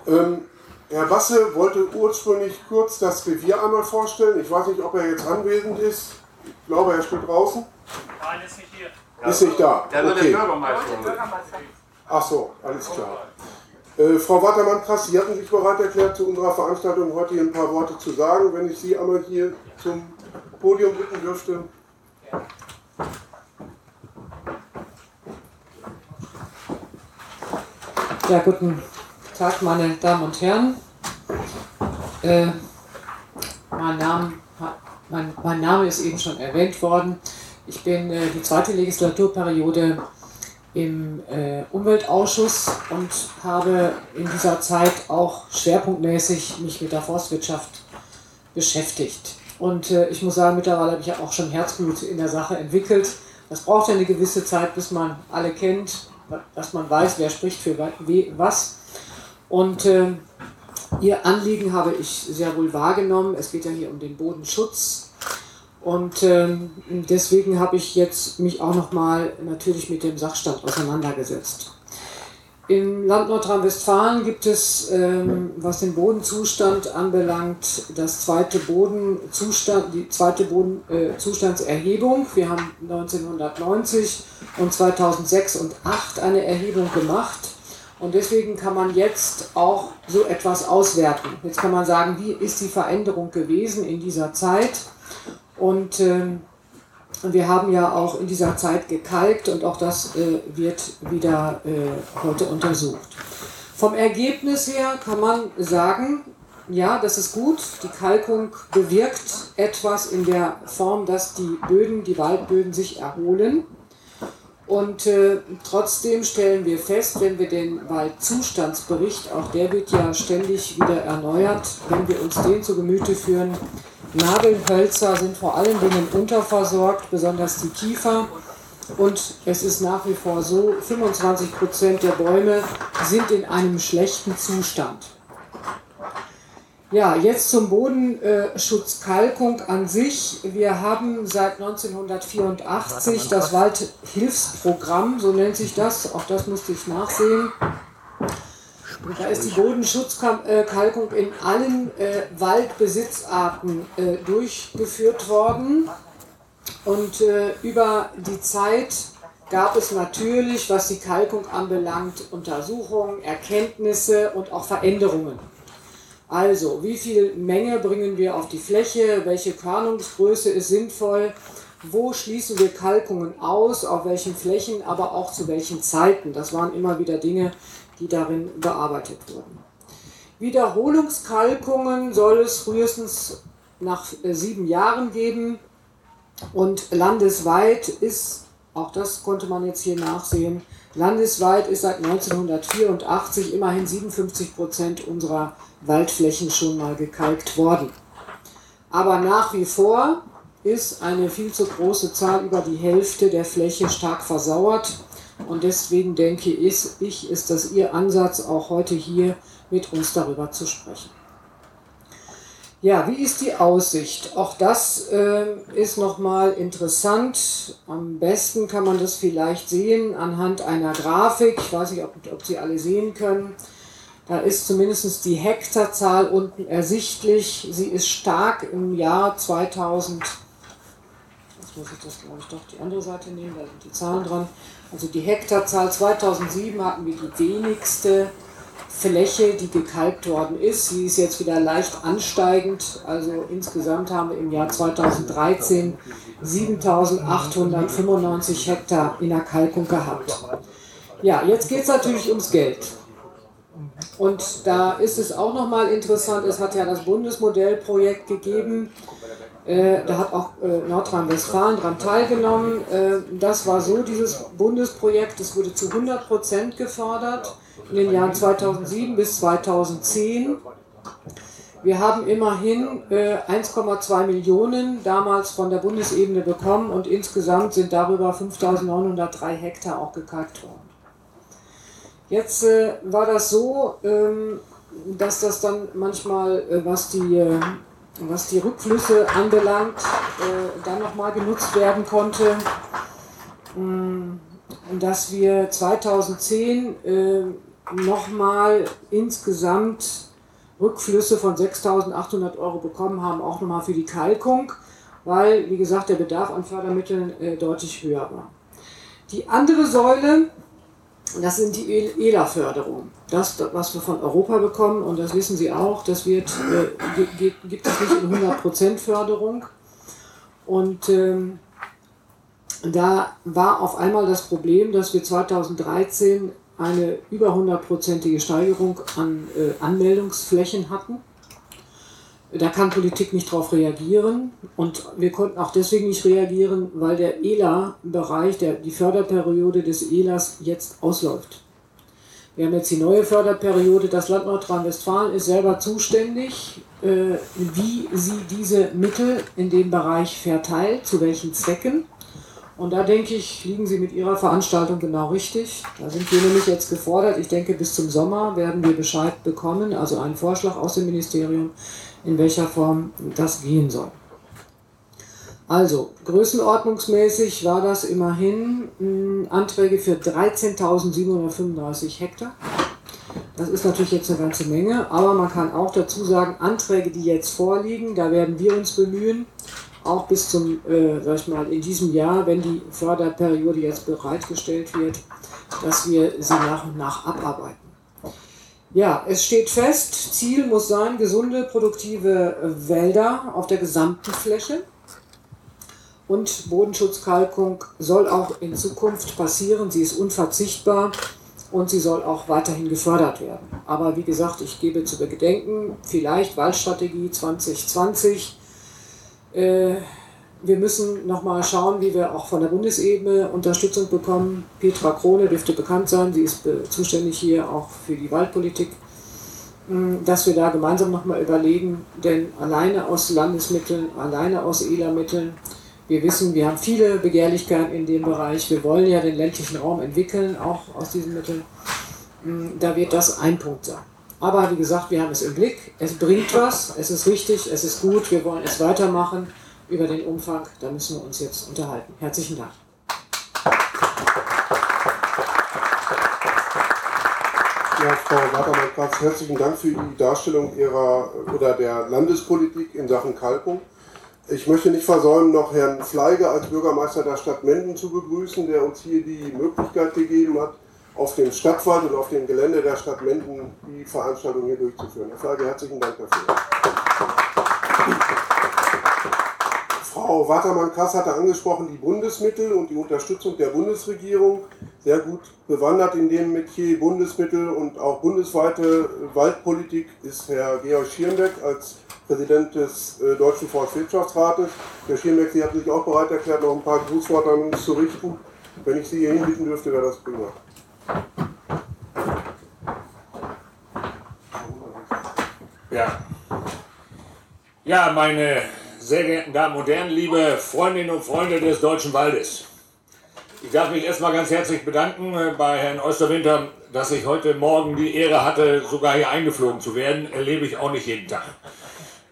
Ähm, Herr Basse wollte ursprünglich kurz das Revier einmal vorstellen. Ich weiß nicht, ob er jetzt anwesend ist. Ich glaube, er steht draußen. Nein, ist nicht hier. Ist nicht da. Der okay. der Bürgermeister. Ach so, alles klar. Äh, Frau Watermann-Krass, Sie hatten sich bereit erklärt, zu unserer Veranstaltung heute hier ein paar Worte zu sagen. Wenn ich Sie einmal hier zum Podium bitten dürfte. Ja, guten Tag, meine Damen und Herren. Äh, mein, Name, mein, mein, Name ist eben schon erwähnt worden. Ich bin äh, die zweite Legislaturperiode im äh, Umweltausschuss und habe in dieser Zeit auch schwerpunktmäßig mich mit der Forstwirtschaft beschäftigt. Und äh, ich muss sagen, mittlerweile habe ich ja auch schon Herzblut in der Sache entwickelt. Das braucht ja eine gewisse Zeit, bis man alle kennt, dass man weiß, wer spricht für was. Und äh, Ihr Anliegen habe ich sehr wohl wahrgenommen. Es geht ja hier um den Bodenschutz. Und ähm, deswegen habe ich jetzt mich auch nochmal natürlich mit dem Sachstand auseinandergesetzt. Im Land Nordrhein-Westfalen gibt es, ähm, was den Bodenzustand anbelangt, das zweite Bodenzustand, die zweite Bodenzustandserhebung. Äh, Wir haben 1990 und 2006 und 2008 eine Erhebung gemacht und deswegen kann man jetzt auch so etwas auswerten. Jetzt kann man sagen, wie ist die Veränderung gewesen in dieser Zeit? Und äh, wir haben ja auch in dieser Zeit gekalkt und auch das äh, wird wieder äh, heute untersucht. Vom Ergebnis her kann man sagen, ja, das ist gut. Die Kalkung bewirkt etwas in der Form, dass die Böden, die Waldböden sich erholen. Und äh, trotzdem stellen wir fest, wenn wir den Waldzustandsbericht, auch der wird ja ständig wieder erneuert, wenn wir uns den zu Gemüte führen, Nadelhölzer sind vor allen Dingen unterversorgt, besonders die Kiefer. Und es ist nach wie vor so, 25 Prozent der Bäume sind in einem schlechten Zustand. Ja, jetzt zum Bodenschutzkalkung an sich. Wir haben seit 1984 das Waldhilfsprogramm, so nennt sich das, auch das musste ich nachsehen. Da ist die Bodenschutzkalkung in allen äh, Waldbesitzarten äh, durchgeführt worden. Und äh, über die Zeit gab es natürlich, was die Kalkung anbelangt, Untersuchungen, Erkenntnisse und auch Veränderungen. Also, wie viel Menge bringen wir auf die Fläche? Welche Körnungsgröße ist sinnvoll? Wo schließen wir Kalkungen aus? Auf welchen Flächen? Aber auch zu welchen Zeiten? Das waren immer wieder Dinge, die darin bearbeitet wurden. Wiederholungskalkungen soll es frühestens nach äh, sieben Jahren geben. Und landesweit ist, auch das konnte man jetzt hier nachsehen, landesweit ist seit 1984 immerhin 57 Prozent unserer Waldflächen schon mal gekalkt worden. Aber nach wie vor ist eine viel zu große Zahl, über die Hälfte der Fläche stark versauert. Und deswegen denke ich, ist das Ihr Ansatz, auch heute hier mit uns darüber zu sprechen. Ja, wie ist die Aussicht? Auch das äh, ist nochmal interessant. Am besten kann man das vielleicht sehen anhand einer Grafik. Ich weiß nicht, ob, ob Sie alle sehen können. Da ist zumindest die Hektarzahl unten ersichtlich. Sie ist stark im Jahr 2000. Jetzt muss ich das, glaube ich, doch die andere Seite nehmen, da sind die Zahlen dran. Also die Hektarzahl 2007 hatten wir die wenigste Fläche, die gekalkt worden ist. Sie ist jetzt wieder leicht ansteigend. Also insgesamt haben wir im Jahr 2013 7895 Hektar in der Kalkung gehabt. Ja, jetzt geht es natürlich ums Geld. Und da ist es auch nochmal interessant, es hat ja das Bundesmodellprojekt gegeben, äh, da hat auch äh, Nordrhein-Westfalen daran teilgenommen. Äh, das war so, dieses Bundesprojekt, das wurde zu 100 Prozent gefördert in den Jahren 2007 bis 2010. Wir haben immerhin 1,2 Millionen damals von der Bundesebene bekommen und insgesamt sind darüber 5.903 Hektar auch gekalkt worden. Jetzt äh, war das so, ähm, dass das dann manchmal, äh, was die, äh, was die Rückflüsse anbelangt, äh, dann nochmal genutzt werden konnte. Mm, dass wir 2010 äh, nochmal insgesamt Rückflüsse von 6.800 Euro bekommen haben, auch nochmal für die Kalkung, weil, wie gesagt, der Bedarf an Fördermitteln äh, deutlich höher war. Die andere Säule, das sind die ELA-Förderungen. Das, was wir von Europa bekommen, und das wissen Sie auch, das wird, äh, gibt es nicht in 100% Förderung. Und ähm, da war auf einmal das Problem, dass wir 2013 eine über 100%ige Steigerung an äh, Anmeldungsflächen hatten. Da kann Politik nicht darauf reagieren und wir konnten auch deswegen nicht reagieren, weil der ELA-Bereich, die Förderperiode des ELAs jetzt ausläuft. Wir haben jetzt die neue Förderperiode. Das Land Nordrhein-Westfalen ist selber zuständig, äh, wie sie diese Mittel in dem Bereich verteilt, zu welchen Zwecken. Und da denke ich, liegen Sie mit Ihrer Veranstaltung genau richtig. Da sind wir nämlich jetzt gefordert. Ich denke, bis zum Sommer werden wir Bescheid bekommen, also einen Vorschlag aus dem Ministerium, in welcher Form das gehen soll. Also, größenordnungsmäßig war das immerhin mh, hm, Anträge für 13.735 Hektar. Das ist natürlich jetzt eine ganze Menge, aber man kann auch dazu sagen, Anträge, die jetzt vorliegen, da werden wir uns bemühen, auch bis zum, äh, sag ich mal, in diesem Jahr, wenn die Förderperiode jetzt bereitgestellt wird, dass wir sie nach und nach abarbeiten. Ja, es steht fest, Ziel muss sein, gesunde, produktive Wälder auf der gesamten Fläche. Und Bodenschutzkalkung soll auch in Zukunft passieren. Sie ist unverzichtbar und sie soll auch weiterhin gefördert werden. Aber wie gesagt, ich gebe zu bedenken, vielleicht Waldstrategie 2020 äh, wir müssen nochmal schauen, wie wir auch von der Bundesebene Unterstützung bekommen. Petra Krone dürfte bekannt sein, sie ist zuständig hier auch für die Waldpolitik, hm, dass wir da gemeinsam nochmal überlegen, denn alleine aus Landesmitteln, alleine aus ELA-Mitteln, wir wissen, wir haben viele Begehrlichkeiten in dem Bereich, wir wollen ja den ländlichen Raum entwickeln, auch aus diesen Mitteln, hm, da wird das ein Punkt sein. Aber wie gesagt, wir haben es im Blick. Es bringt was, es ist richtig, es ist gut, wir wollen es weitermachen. Über den Umfang, da müssen wir uns jetzt unterhalten. Herzlichen Dank. Ja, Frau Watermann, herzlichen Dank für die Darstellung Ihrer oder der Landespolitik in Sachen Kalkung. Ich möchte nicht versäumen, noch Herrn Fleige als Bürgermeister der Stadt Menden zu begrüßen, der uns hier die Möglichkeit gegeben hat, auf dem Stadtwald und auf dem Gelände der Stadt Menden die Veranstaltung hier durchzuführen. Herr Flagge, herzlichen Dank dafür. Frau Watermann-Kass hatte angesprochen die Bundesmittel und die Unterstützung der Bundesregierung. Sehr gut bewandert in dem Metier Bundesmittel und auch bundesweite Waldpolitik ist Herr Georg Schirmbeck als Präsident des äh, Deutschen Forstwirtschaftsrates. Herr Schirmbeck, Sie hatten sich auch bereit erklärt, noch ein paar Grußworte an uns zu richten. Wenn ich Sie hier hinbitten dürfte, wäre das prima. Ja. Ja, meine sehr geehrten Damen und Herren, liebe Freundinnen und Freunde des Deutschen Waldes. Ich darf mich erstmal ganz herzlich bedanken äh, bei Herrn Osterwinter, dass ich heute Morgen die Ehre hatte, sogar hier eingeflogen zu werden. Erlebe ich auch nicht jeden Tag.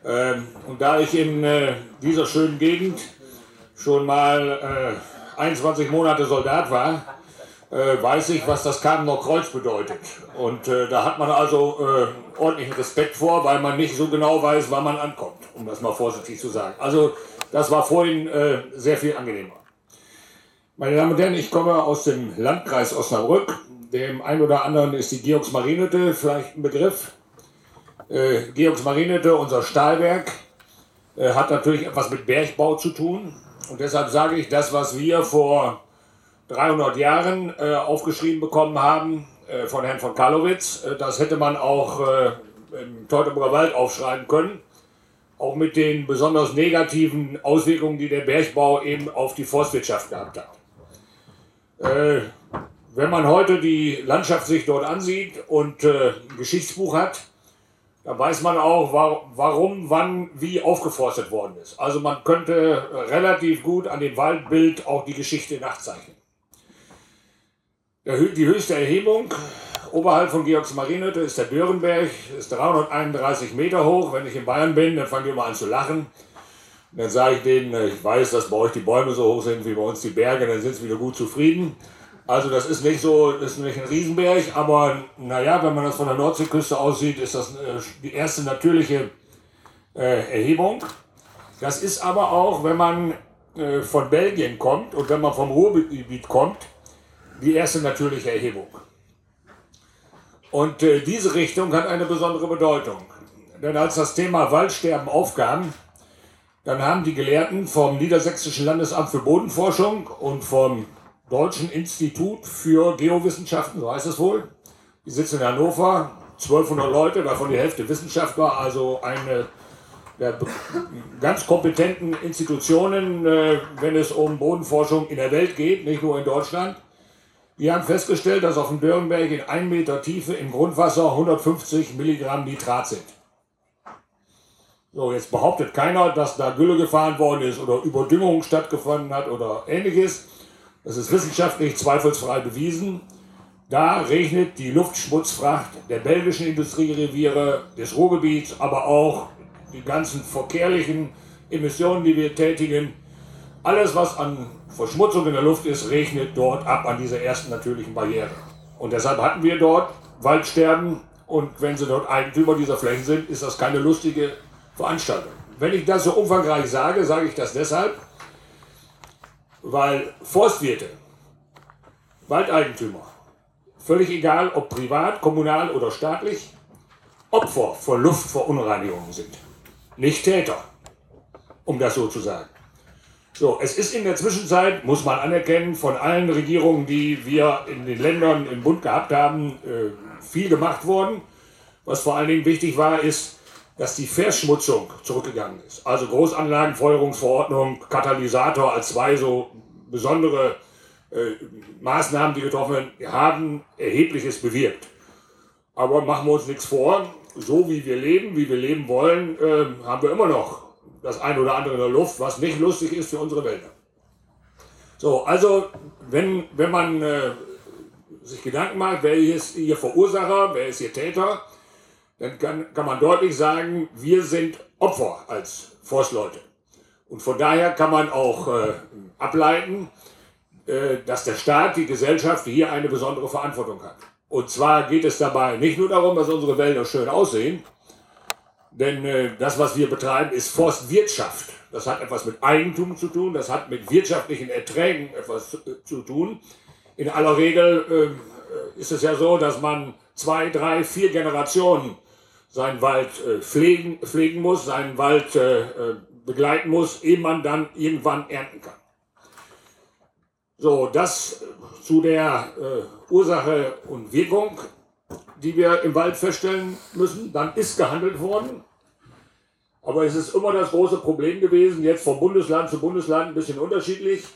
Ähm, und da ich in äh, dieser schönen Gegend schon mal 21 äh, Monate Soldat war, äh, weiß ich, was das Kamener Kreuz bedeutet. Und da hat man also ordentlichen Respekt vor, weil man nicht so genau weiß, wann man ankommt, um das mal vorsichtig zu sagen. Also das war vorhin sehr viel angenehmer. Meine Damen und Herren, ich komme aus dem Landkreis Osnabrück. Dem einen oder anderen ist die Georgs Marinehütte vielleicht ein Begriff. Äh, Georgs Marinehütte, unser Stahlwerk, äh, hat natürlich etwas mit Bergbau zu tun. Und deshalb sage ich, das, was wir vor 300 Jahren äh, aufgeschrieben bekommen haben äh, von Herrn von Karlowitz. Äh, das hätte man auch äh, im Teutoburger Wald aufschreiben können. Auch mit den besonders negativen Auswirkungen, die der Bergbau eben auf die Forstwirtschaft gehabt hat. Äh, wenn man heute die Landschaft sich dort ansieht und ein Geschichtsbuch hat, dann weiß man auch, warum, wann, wie aufgeforstet worden ist. Also man könnte relativ gut an dem Waldbild auch die Geschichte nachzeichnen die höchste Erhebung oberhalb von Georgs Marienhütte ist der Dörenberg, ist 331 Meter hoch. Wenn ich in Bayern bin, dann fangen die immer an zu lachen. Und dann sage ich denen, äh, ich weiß, dass bei euch die Bäume so hoch sind wie bei uns die Berge, dann sind sie wieder gut zufrieden. Also das ist nicht so, das ist nicht ein Riesenberg, aber naja, wenn man das von der Nordseeküste aussieht, ist das äh, die erste natürliche äh, Erhebung. Das ist aber auch, wenn man äh, von Belgien kommt und wenn man vom Ruhrgebiet kommt, die erste natürliche Erhebung. Und äh, diese Richtung hat eine besondere Bedeutung. Denn als das Thema Waldsterben aufkam, dann haben die Gelehrten vom Niedersächsischen Landesamt für Bodenforschung und vom Deutschen Institut für Geowissenschaften, so heißt es wohl. Die sitzen in Hannover, 1200 Leute, davon die Hälfte Wissenschaftler, also eine der ganz kompetenten Institutionen, äh, wenn es um Bodenforschung in der Welt geht, nicht nur in Deutschland. Die haben festgestellt, dass auf dem Dörrenberg in 1 Meter Tiefe im Grundwasser 150 Milligramm Nitrat sind. So, jetzt behauptet keiner, dass da Gülle gefahren worden ist oder Überdüngung stattgefunden hat oder ähnliches. Das ist wissenschaftlich zweifelsfrei bewiesen. Da regnet die Luftschmutzfracht der belgischen Industriereviere, des Ruhrgebiets, aber auch die ganzen verkehrlichen Emissionen, die wir tätigen. Alles, was an Verschmutzung in der Luft ist, regnet dort ab an dieser ersten natürlichen Barriere. Und deshalb hatten wir dort Waldsterben. Und wenn sie dort Eigentümer dieser Flächen sind, ist das keine lustige Veranstaltung. Wenn ich das so umfangreich sage, sage ich das deshalb, weil Forstwirte, Waldeigentümer, völlig egal ob privat, kommunal oder staatlich, Opfer von Luftverunreinigungen sind, nicht Täter, um das so zu sagen. So, es ist in der Zwischenzeit, muss man anerkennen, von allen Regierungen, die wir in den Ländern im Bund gehabt haben, äh, viel gemacht worden. Was vor allen Dingen wichtig war, ist, dass die Verschmutzung zurückgegangen ist. Also Großanlagenfeuerungsverordnung, Katalysator als zwei so besondere äh, Maßnahmen, die getroffen werden, haben erhebliches bewirkt. Aber machen wir uns nichts vor, so wie wir leben, wie wir leben wollen, äh, haben wir immer noch das eine oder andere in der Luft, was nicht lustig ist für unsere Wälder. So, also wenn, wenn man äh, sich Gedanken macht, wer ist hier Verursacher, wer ist hier Täter, dann kann, kann man deutlich sagen, wir sind Opfer als Forstleute. Und von daher kann man auch äh, ableiten, äh, dass der Staat, die Gesellschaft hier eine besondere Verantwortung hat. Und zwar geht es dabei nicht nur darum, dass unsere Wälder schön aussehen, denn äh, das, was wir betreiben, ist Forstwirtschaft. Das hat etwas mit Eigentum zu tun, das hat mit wirtschaftlichen Erträgen etwas zu, äh, zu tun. In aller Regel ähm, äh, ist es ja so, dass man zwei, drei, vier Generationen seinen Wald äh, pflegen, pflegen muss, seinen Wald äh, äh, begleiten muss, ehe man dann irgendwann ernten kann. So, das zu der äh, Ursache und Wirkung, die wir im Wald feststellen müssen. Dann ist gehandelt worden. Aber es ist immer das große Problem gewesen, jetzt von Bundesland zu Bundesland ein bisschen unterschiedlich.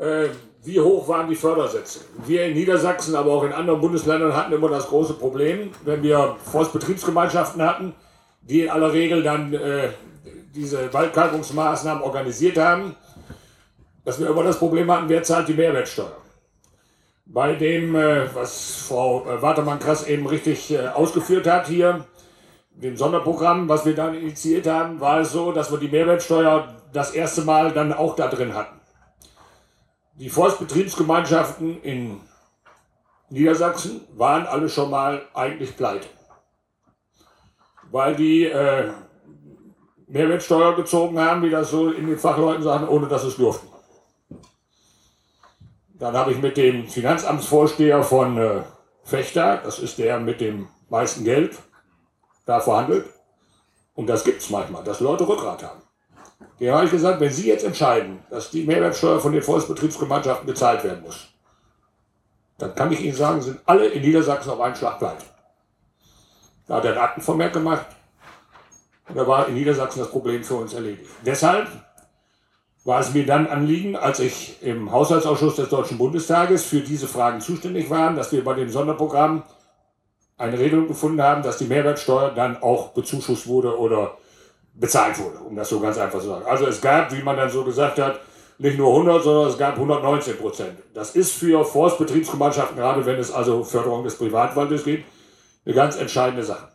Äh, wie hoch waren die Fördersätze? Wir in Niedersachsen, aber auch in anderen Bundesländern hatten immer das große Problem, wenn wir Forstbetriebsgemeinschaften hatten, die in aller Regel dann äh, diese Waldkalkungsmaßnahmen organisiert haben, dass wir immer das Problem hatten, wer zahlt die Mehrwertsteuer. Bei dem, äh, was Frau äh, Watermann-Krass eben richtig äh, ausgeführt hat hier, dem Sonderprogramm, was wir dann initiiert haben, war es so, dass wir die Mehrwertsteuer das erste Mal dann auch da drin hatten. Die Forstbetriebsgemeinschaften in Niedersachsen waren alle schon mal eigentlich pleite, weil die äh, Mehrwertsteuer gezogen haben, wie das so in den Fachleuten sagen, ohne dass es durften. Dann habe ich mit dem Finanzamtsvorsteher von äh, Fechter, das ist der mit dem meisten Geld, da verhandelt. Und das gibt es manchmal, dass Leute Rückgrat haben. Dem habe ich gesagt, wenn Sie jetzt entscheiden, dass die Mehrwertsteuer von den Volksbetriebsgemeinschaften gezahlt werden muss, dann kann ich Ihnen sagen, sind alle in Niedersachsen auf einen Schlag pleite. Da hat er einen Aktenvermerk gemacht und da war in Niedersachsen das Problem für uns erledigt. Deshalb war es mir dann Anliegen, als ich im Haushaltsausschuss des Deutschen Bundestages für diese Fragen zuständig war, dass wir bei dem Sonderprogramm eine Regelung gefunden haben, dass die Mehrwertsteuer dann auch bezuschusst wurde oder bezahlt wurde, um das so ganz einfach zu sagen. Also es gab, wie man dann so gesagt hat, nicht nur 100, sondern es gab 119 Prozent. Das ist für Forstbetriebsgemeinschaften, gerade wenn es also Förderung des Privatwaldes geht, eine ganz entscheidende Sache.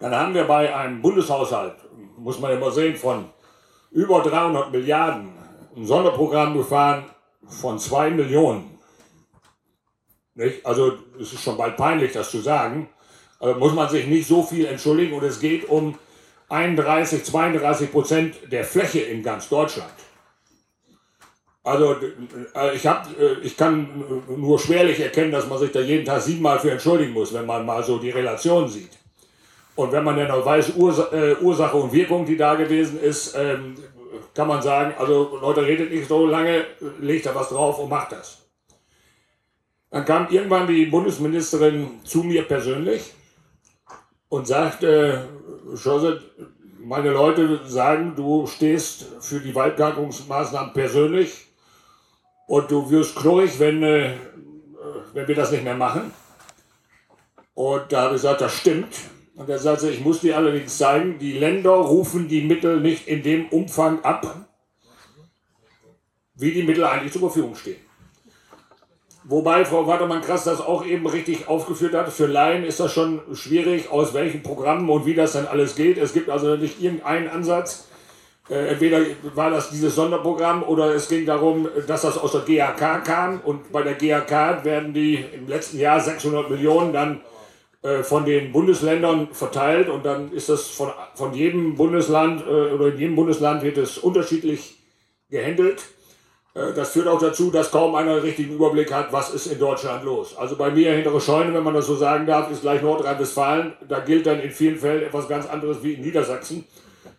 Dann haben wir bei einem Bundeshaushalt, muss man immer sehen, von über 300 Milliarden ein Sonderprogramm gefahren von 2 Millionen. Nicht? Also es ist schon bald peinlich, das zu sagen. Also muss man sich nicht so viel entschuldigen und es geht um 31, 32 Prozent der Fläche in ganz Deutschland. Also äh, ich, hab, äh, ich kann nur schwerlich erkennen, dass man sich da jeden Tag siebenmal für entschuldigen muss, wenn man mal so die Relation sieht. Und wenn man dann noch weiß, Ursa äh, Ursache und Wirkung, die da gewesen ist, ähm, kann man sagen, also Leute, redet nicht so lange, legt da was drauf und macht das. Dann kam irgendwann die Bundesministerin zu mir persönlich und sagte, Schosse, meine Leute sagen, du stehst für die Waldgartungsmaßnahmen persönlich und du wirst knurrig, wenn, äh, wenn wir das nicht mehr machen. Und da habe ich gesagt, das stimmt. Und er sagte, ich muss dir allerdings zeigen, die Länder rufen die Mittel nicht in dem Umfang ab, wie die Mittel eigentlich zur Verfügung stehen. Wobei Frau Watermann-Krass das auch eben richtig aufgeführt hat. Für Laien ist das schon schwierig, aus welchen Programmen und wie das dann alles geht. Es gibt also nicht irgendeinen Ansatz. Äh, entweder war das dieses Sonderprogramm oder es ging darum, dass das aus der GAK kam. Und bei der GAK werden die im letzten Jahr 600 Millionen dann äh, von den Bundesländern verteilt. Und dann ist das von, von jedem Bundesland äh, oder in jedem Bundesland wird es unterschiedlich gehandelt. Äh, das führt auch dazu, dass kaum einer einen richtigen Überblick hat, was ist in Deutschland los. Also bei mir hintere Scheune, wenn man das so sagen darf, ist gleich Nordrhein-Westfalen. Da gilt dann in vielen Fällen etwas ganz anderes wie in Niedersachsen.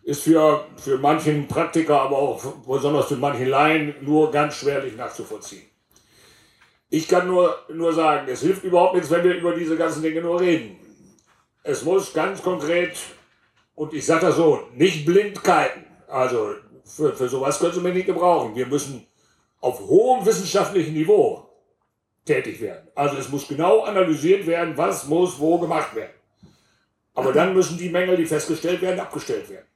Ist für, für manchen Praktiker, aber auch besonders für manchen Laien nur ganz schwerlich nachzuvollziehen. Ich kann nur, nur sagen, es hilft überhaupt nichts, wenn wir über diese ganzen Dinge nur reden. Es muss ganz konkret, und ich sage das so, nicht Blindkeiten. Also für, für sowas können Sie mich nicht gebrauchen. Wir müssen auf hohem wissenschaftlichen Niveau tätig werden. Also es muss genau analysiert werden, was muss wo gemacht werden. Aber dann müssen die Mängel, die festgestellt werden, abgestellt werden.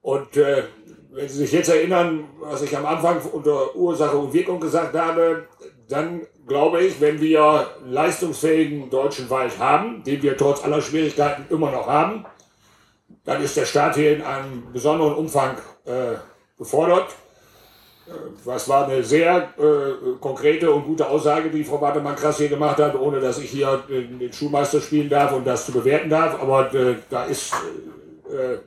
Und äh, wenn Sie sich jetzt erinnern, was ich am Anfang unter Ursache und Wirkung gesagt habe, dann glaube ich, wenn wir einen leistungsfähigen deutschen Wald haben, den wir trotz aller Schwierigkeiten immer noch haben, dann ist der Staat hier in einem besonderen Umfang äh, gefordert. Was war eine sehr äh, konkrete und gute Aussage, die Frau Wartemann-Krass hier gemacht hat, ohne dass ich hier den, Schulmeister spielen darf und das zu bewerten darf. Aber äh, da ist äh,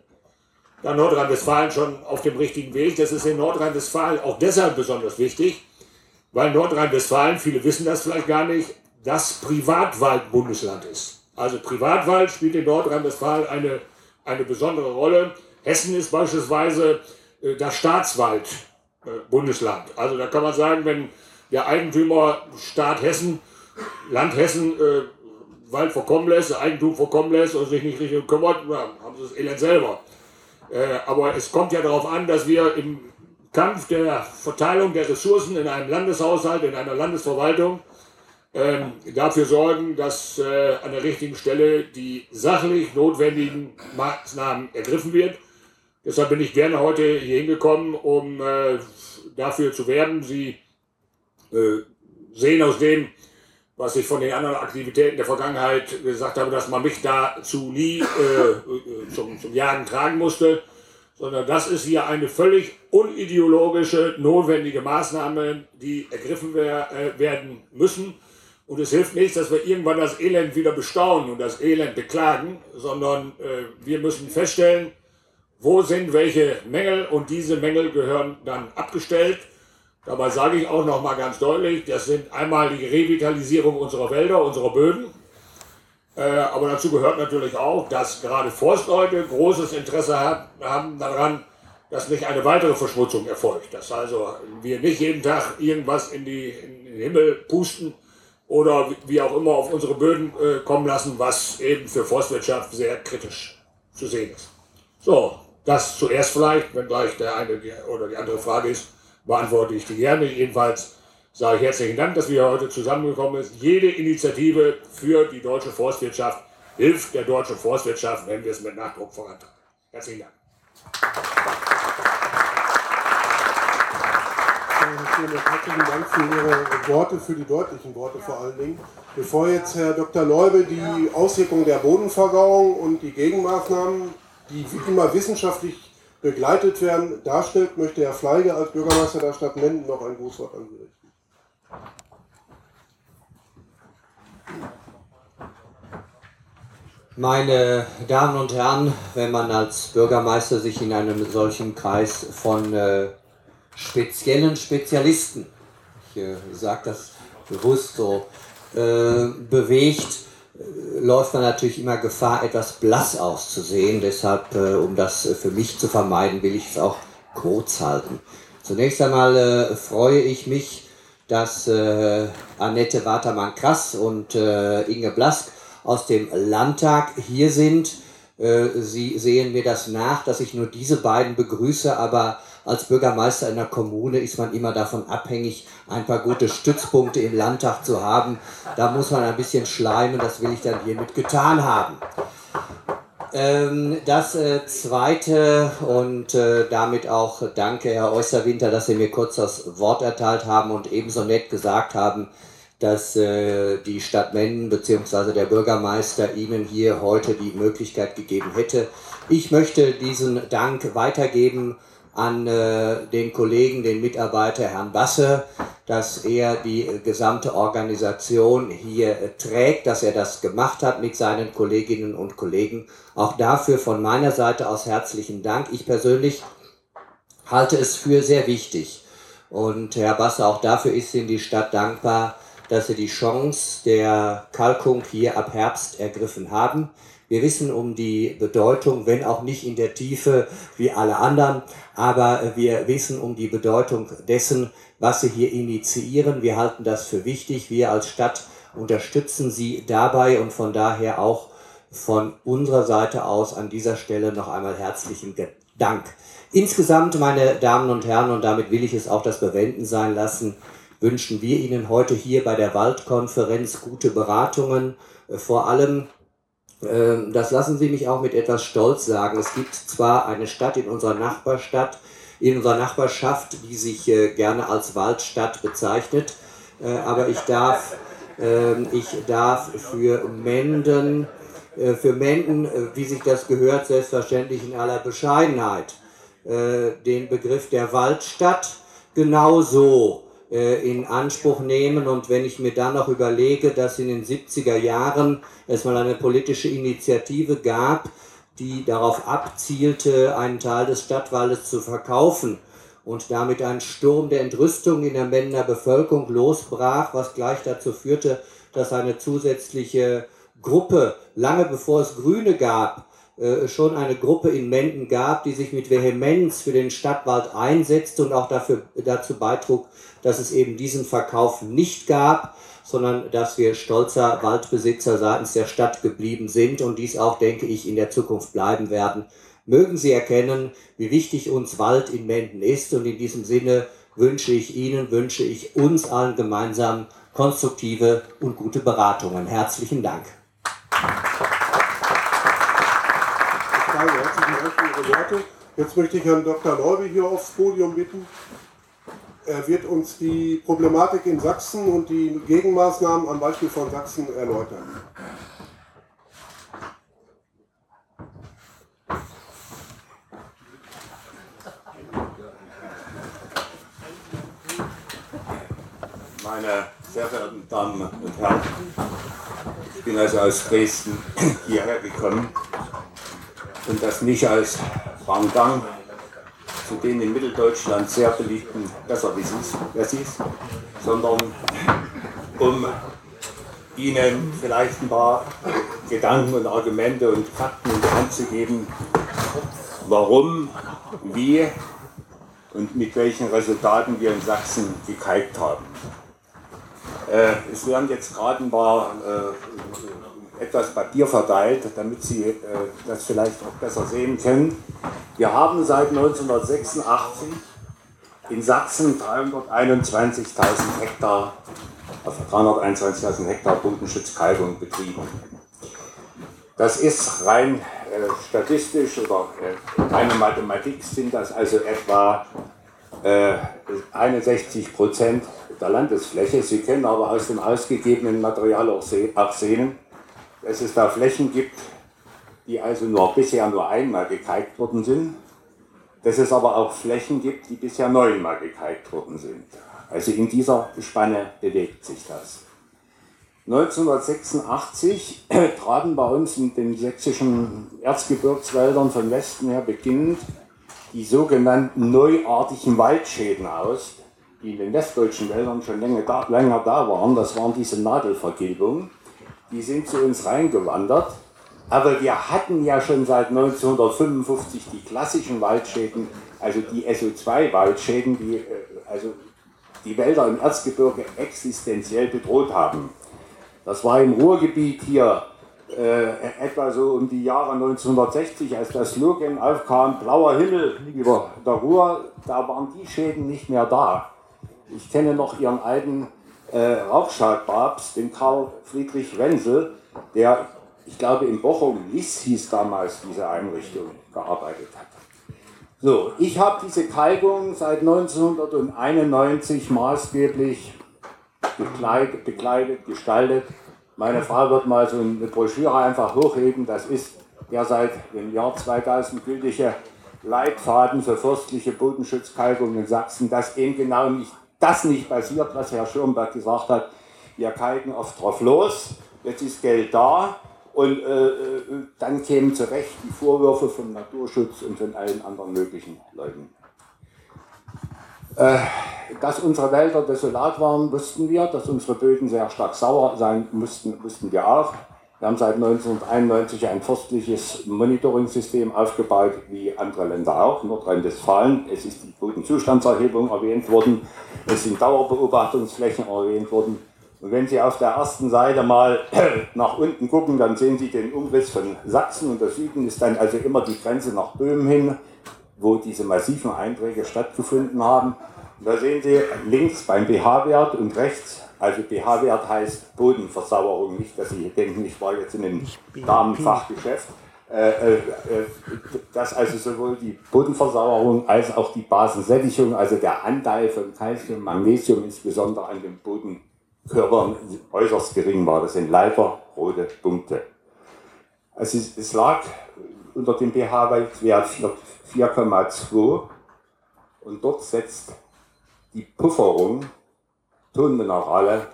da Nordrhein-Westfalen schon auf dem richtigen Weg. Das ist in Nordrhein-Westfalen auch deshalb besonders wichtig, weil Nordrhein-Westfalen, viele wissen das vielleicht gar nicht, das Privatwaldbundesland ist. Also Privatwald spielt in Nordrhein-Westfalen eine, eine besondere Rolle. Hessen ist beispielsweise äh, das Staatswald. Bundesland. Also da kann man sagen, wenn der Eigentümer Staat Hessen, Land Hessen äh, Wald vorkommen lässt, Eigentum vorkommen lässt und sich nicht richtig kümmert, ja, haben sie das Elend selber. Äh, aber es kommt ja darauf an, dass wir im Kampf der Verteilung der Ressourcen in einem Landeshaushalt, in einer Landesverwaltung äh, dafür sorgen, dass äh, an der richtigen Stelle die sachlich notwendigen Maßnahmen ergriffen werden Deshalb bin ich gerne heute hier hingekommen, um äh, dafür zu werben. Sie äh, sehen aus dem, was ich von den anderen Aktivitäten der Vergangenheit gesagt habe, dass man mich dazu nie äh, zum, zum Jagen tragen musste, sondern das ist hier eine völlig unideologische, notwendige Maßnahme, die ergriffen wer, äh, werden müssen. Und es hilft nicht, dass wir irgendwann das Elend wieder bestaunen und das Elend beklagen, sondern äh, wir müssen feststellen, wo sind welche Mängel und diese Mängel gehören dann abgestellt. Dabei sage ich auch noch mal ganz deutlich, das sind einmal die Revitalisierung unserer Wälder, unserer Böden. Äh, aber dazu gehört natürlich auch, dass gerade Forstleute großes Interesse haben daran, dass nicht eine weitere Verschmutzung erfolgt. Dass also wir nicht jeden Tag irgendwas in, die, in den Himmel pusten oder wie auch immer auf unsere Böden äh, kommen lassen, was eben für Forstwirtschaft sehr kritisch zu sehen ist. So, das zuerst vielleicht, wenn gleich der eine oder die andere Frage ist, beantworte ich die gerne. Jedenfalls sage ich herzlichen Dank, dass wir heute zusammengekommen sind. Jede Initiative für die deutsche Forstwirtschaft hilft der deutschen Forstwirtschaft, wenn wir es mit Nachdruck vorantreiben. Herzlichen Dank. Herzlichen Dank für Ihre Worte, für die deutlichen Worte vor allen Dingen. Bevor jetzt Herr Dr. Leube die Auswirkungen der Bodenvergauung und die Gegenmaßnahmen, die immer wissenschaftlich begleitet werden, darstellt, möchte Herr Fleige als Bürgermeister der Stadt Menden noch ein Grußwort an Sie richten. Meine Damen und Herren, wenn man als Bürgermeister sich in einem solchen Kreis von äh, speziellen Spezialisten, ich äh, sage das bewusst so, äh, bewegt, läuft man natürlich immer Gefahr, etwas blass auszusehen. Deshalb, äh, um das für mich zu vermeiden, will ich es auch kurz halten. Zunächst einmal äh, freue ich mich, dass äh, Annette Watermann-Krass und äh, Inge Blask aus dem Landtag hier sind. Äh, Sie sehen mir das nach, dass ich nur diese beiden begrüße, aber als Bürgermeister in der Kommune ist man immer davon abhängig, ein paar gute Stützpunkte im Landtag zu haben. Da muss man ein bisschen schleimen, das will ich dann hiermit getan haben. Ähm, das äh, zweite und äh, damit auch danke, Herr Äußerwinter, dass Sie mir kurz das Wort erteilt haben und ebenso nett gesagt haben, dass äh, die Stadt Menden bzw. der Bürgermeister Ihnen hier heute die Möglichkeit gegeben hätte. Ich möchte diesen Dank weitergeben an äh, den Kollegen, den Mitarbeiter Herrn Basse, dass er die gesamte Organisation hier äh, trägt, dass er das gemacht hat mit seinen Kolleginnen und Kollegen. Auch dafür von meiner Seite aus herzlichen Dank. Ich persönlich halte es für sehr wichtig. Und Herr Basse, auch dafür ist Ihnen die Stadt dankbar, dass Sie die Chance der Kalkung hier ab Herbst ergriffen haben. Wir wissen um die Bedeutung, wenn auch nicht in der Tiefe wie alle anderen, aber wir wissen um die Bedeutung dessen, was Sie hier initiieren. Wir halten das für wichtig. Wir als Stadt unterstützen Sie dabei und von daher auch von unserer Seite aus an dieser Stelle noch einmal herzlichen Dank. Insgesamt, meine Damen und Herren, und damit will ich es auch das Bewenden sein lassen, wünschen wir Ihnen heute hier bei der Waldkonferenz gute Beratungen. Vor allem, das lassen Sie mich auch mit etwas Stolz sagen, es gibt zwar eine Stadt in unserer Nachbarstadt, in unserer Nachbarschaft, die sich äh, gerne als Waldstadt bezeichnet, äh, aber ich darf, ähm, ich darf für Menden, äh, für Menden, wie sich das gehört, selbstverständlich in aller Bescheidenheit, den Begriff der Waldstadt genauso in Anspruch nehmen. Und wenn ich mir dann noch überlege, dass in den 70er Jahren es mal eine politische Initiative gab, die darauf abzielte, einen Teil des Stadtwaldes zu verkaufen und damit ein Sturm der Entrüstung in der Mendener Bevölkerung losbrach, was gleich dazu führte, dass eine zusätzliche Gruppe, lange bevor es Grüne gab, äh, schon eine Gruppe in Menden gab, die sich mit Vehemenz für den Stadtwald einsetzte und auch dafür, dazu beitrug, dass es eben diesen Verkauf nicht gab, sondern dass wir stolzer Waldbesitzer seitens der Stadt geblieben sind und dies auch, denke ich, in der Zukunft bleiben werden. Mögen Sie erkennen, wie wichtig uns Wald in Menden ist und in diesem Sinne wünsche ich Ihnen, wünsche ich uns allen gemeinsam konstruktive und gute Beratungen. Herzlichen Dank. Jetzt möchte ich Herrn Dr. Leube hier aufs Podium bitten. Er wird uns die Problematik in Sachsen und die Gegenmaßnahmen am Beispiel von Sachsen erläutern. Meine sehr verehrten Damen und Herren, ich bin also aus Dresden hierher gekommen und das nicht als Ranggang zu den in Mitteldeutschland sehr beliebten Besserwissens, sondern um Ihnen vielleicht ein paar Gedanken und Argumente und Fakten in die Hand zu geben, warum, wie und mit welchen Resultaten wir in Sachsen gekalkt haben. Äh, es werden jetzt gerade ein paar äh, etwas Papier verteilt, damit Sie äh, das vielleicht auch besser sehen können. Wir haben seit 1986 in Sachsen 321.000 Hektar, also 321.000 Hektar Bodenschutzkalkung betrieben. Das ist rein äh, statistisch oder äh, reine Mathematik sind das also etwa äh, 61 Prozent der Landesfläche. Sie können aber aus dem ausgegebenen Material auch sehen, dass es da Flächen gibt, die also nur bisher nur einmal gekalkt worden sind, dass es aber auch Flächen gibt, die bisher neunmal gekalkt worden sind. Also in dieser Spanne bewegt sich das. 1986 traten bei uns in den sächsischen Erzgebirgswäldern von Westen her beginnend die sogenannten neuartigen Waldschäden aus, die in den westdeutschen Wäldern schon länger da, länger da waren. Das waren diese Nadelvergilbungen. Die sind zu uns reingewandert. Aber wir hatten ja schon seit 1955 die klassischen Waldschäden, also die SO2-Waldschäden, die äh, also die Wälder im Erzgebirge existenziell bedroht haben. Das war im Ruhrgebiet hier äh, etwa so um die Jahre 1960, als das Slogan aufkam, blauer Himmel über der Ruhr, da waren die Schäden nicht mehr da. Ich kenne noch ihren alten äh, Rauchschadpapst, den Karl Friedrich Wenzel, der, ich glaube, in Bochum, Liss hieß damals diese Einrichtung, gearbeitet hat. So, ich habe diese Kalkung seit 1991 maßgeblich bekleidet, bekleidet, gestaltet meine Frau wird mal so eine Broschüre einfach hochheben. Das ist der seit dem Jahr 2000 gültige Leitfaden für forstliche Bodenschutzkalkung in Sachsen, dass eben genau nicht, das nicht passiert, was Herr Schirmberg gesagt hat. Wir kalken oft drauf los, jetzt ist Geld da und äh, äh dann kämen zu Recht die Vorwürfe von Naturschutz und von allen anderen möglichen Leuten. Äh, dass unsere Wälder desolat waren, wussten wir. Dass unsere Böden sehr stark sauer sein mussten, wussten wir auch. Wir haben seit 1991 ein forstliches Monitoring-System aufgebaut, wie andere Länder auch, Nordrhein-Westfalen. Es ist die Bodenzustandserhebung erwähnt worden, es sind Dauerbeobachtungsflächen erwähnt worden. Und wenn Sie auf der ersten Seite mal nach unten gucken, dann sehen Sie den Umriss von Sachsen und der Süden ist dann also immer die Grenze nach Böhmen hin, wo diese massiven Einträge stattgefunden haben. Da sehen Sie links beim pH-Wert und rechts, also pH-Wert heißt Bodenversauerung, nicht, dass Sie denken, ich war jetzt in einem Damenfachgeschäft. Äh, äh, äh, dass also sowohl die Bodenversauerung als auch die Basensättigung, also der Anteil von Calcium, Magnesium insbesondere an den Bodenkörpern äußerst gering war. Das sind leider rote Punkte. Also es, es lag unter dem pH-Wert 4,2 und dort setzt die Pufferung, Tonminerale,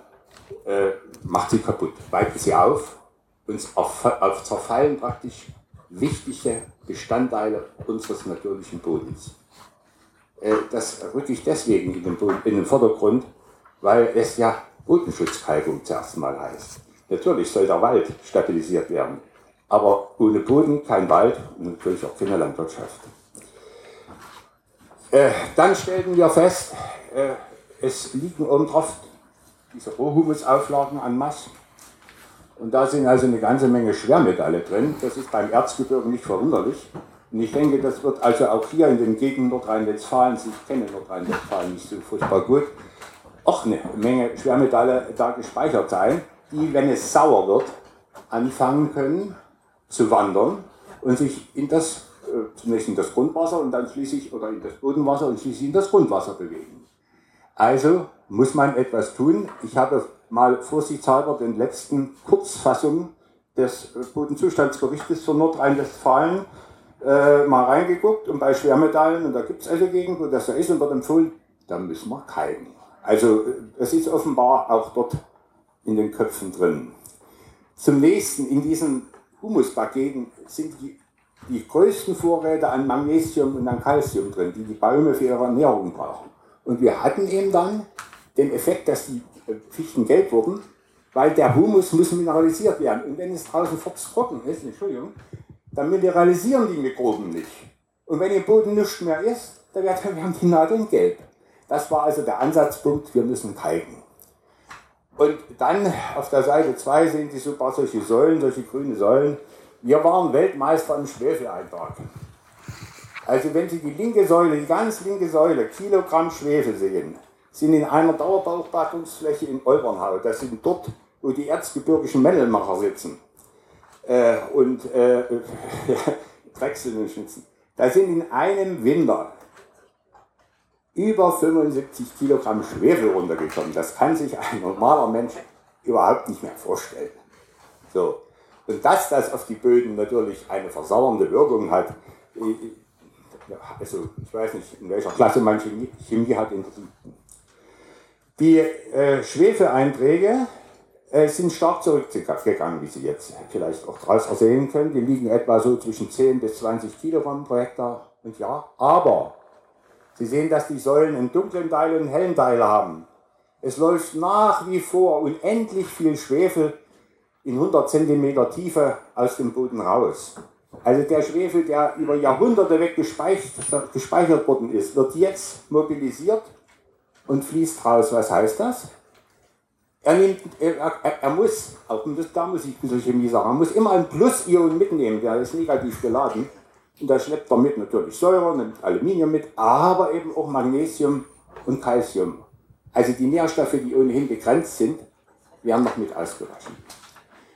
äh, macht sie kaputt, weitet sie auf und auf, auf zerfallen praktisch wichtige Bestandteile unseres natürlichen Bodens. Äh, das rücke ich deswegen in den, in den Vordergrund, weil es ja Bodenschutzkalkung zuerst mal heißt. Natürlich soll der Wald stabilisiert werden, aber ohne Boden kein Wald und natürlich auch keine Landwirtschaft. Äh, dann stellten wir fest, äh, es liegen oben drauf diese Rohhumusauflagen an Mass. Und da sind also eine ganze Menge Schwermetalle drin. Das ist beim Erzgebirge nicht verwunderlich. Und ich denke, das wird also auch hier in den Gegenden Nordrhein-Westfalen, ich kenne Nordrhein-Westfalen nicht so furchtbar gut, auch eine Menge Schwermetalle da gespeichert sein, die, wenn es sauer wird, anfangen können zu wandern und sich in das, äh, zunächst in das Grundwasser und dann schließlich, oder in das Bodenwasser und schließlich in das Grundwasser bewegen. Also muss man etwas tun. Ich habe mal vorsichtshalber den letzten Kurzfassung des Bodenzustandsberichtes für Nordrhein-Westfalen äh, mal reingeguckt und bei Schwermetallen, und da gibt es also Gegend, wo das so ist, und wird empfohlen, da müssen wir kalken. Also es ist offenbar auch dort in den Köpfen drin. Zum nächsten, in diesen Humuspaketen sind die, die größten Vorräte an Magnesium und an Calcium drin, die die Bäume für ihre Ernährung brauchen. Und wir hatten eben dann den Effekt, dass die Fichten gelb wurden, weil der Humus muss mineralisiert werden. Und wenn es draußen trocken ist, Entschuldigung, dann mineralisieren die Mikroben nicht. Und wenn im Boden nichts mehr ist, dann werden die Nadeln gelb. Das war also der Ansatzpunkt, wir müssen kalken. Und dann auf der Seite 2 sehen Sie so ein paar solche Säulen, solche grüne Säulen. Wir waren Weltmeister im Schwefeleintrag. Also wenn Sie die linke Säule, die ganz linke Säule, Kilogramm Schwefel sehen, sind in einer Dauerbeobachtungsfläche in Olbernhau. Das sind dort, wo die erzgebirgischen Mändelmacher sitzen. Äh, und äh, Drechseln und Schnitzen. Da sind in einem Winter über 75 Kilogramm Schwefel runtergekommen. Das kann sich ein normaler Mensch überhaupt nicht mehr vorstellen. So. Und dass das auf die Böden natürlich eine versauernde Wirkung hat, also ich weiß nicht, in welcher Klasse man Chemie, Chemie hat in. Die äh, Schwefeleinträge äh, sind stark zurückgegangen, wie Sie jetzt vielleicht auch daraus ersehen können. Die liegen etwa so zwischen 10 bis 20 Kilogramm pro Hektar und Jahr. Aber Sie sehen, dass die Säulen einen dunklen Teil und einen hellen Teil haben. Es läuft nach wie vor unendlich viel Schwefel in 100 cm Tiefe aus dem Boden raus. Also der Schwefel, der über Jahrhunderte weg gespeichert, gespeichert worden ist, wird jetzt mobilisiert und fließt raus. Was heißt das? Er, nimmt, er, er, er muss, auch da muss ich ein bisschen Chemie sagen, er muss immer ein Plus-Ion mitnehmen, der ist negativ geladen. Und da schleppt er mit natürlich Säure, nimmt Aluminium mit, aber eben auch Magnesium und Calcium. Also die Nährstoffe, die ohnehin begrenzt sind, werden noch mit ausgewaschen.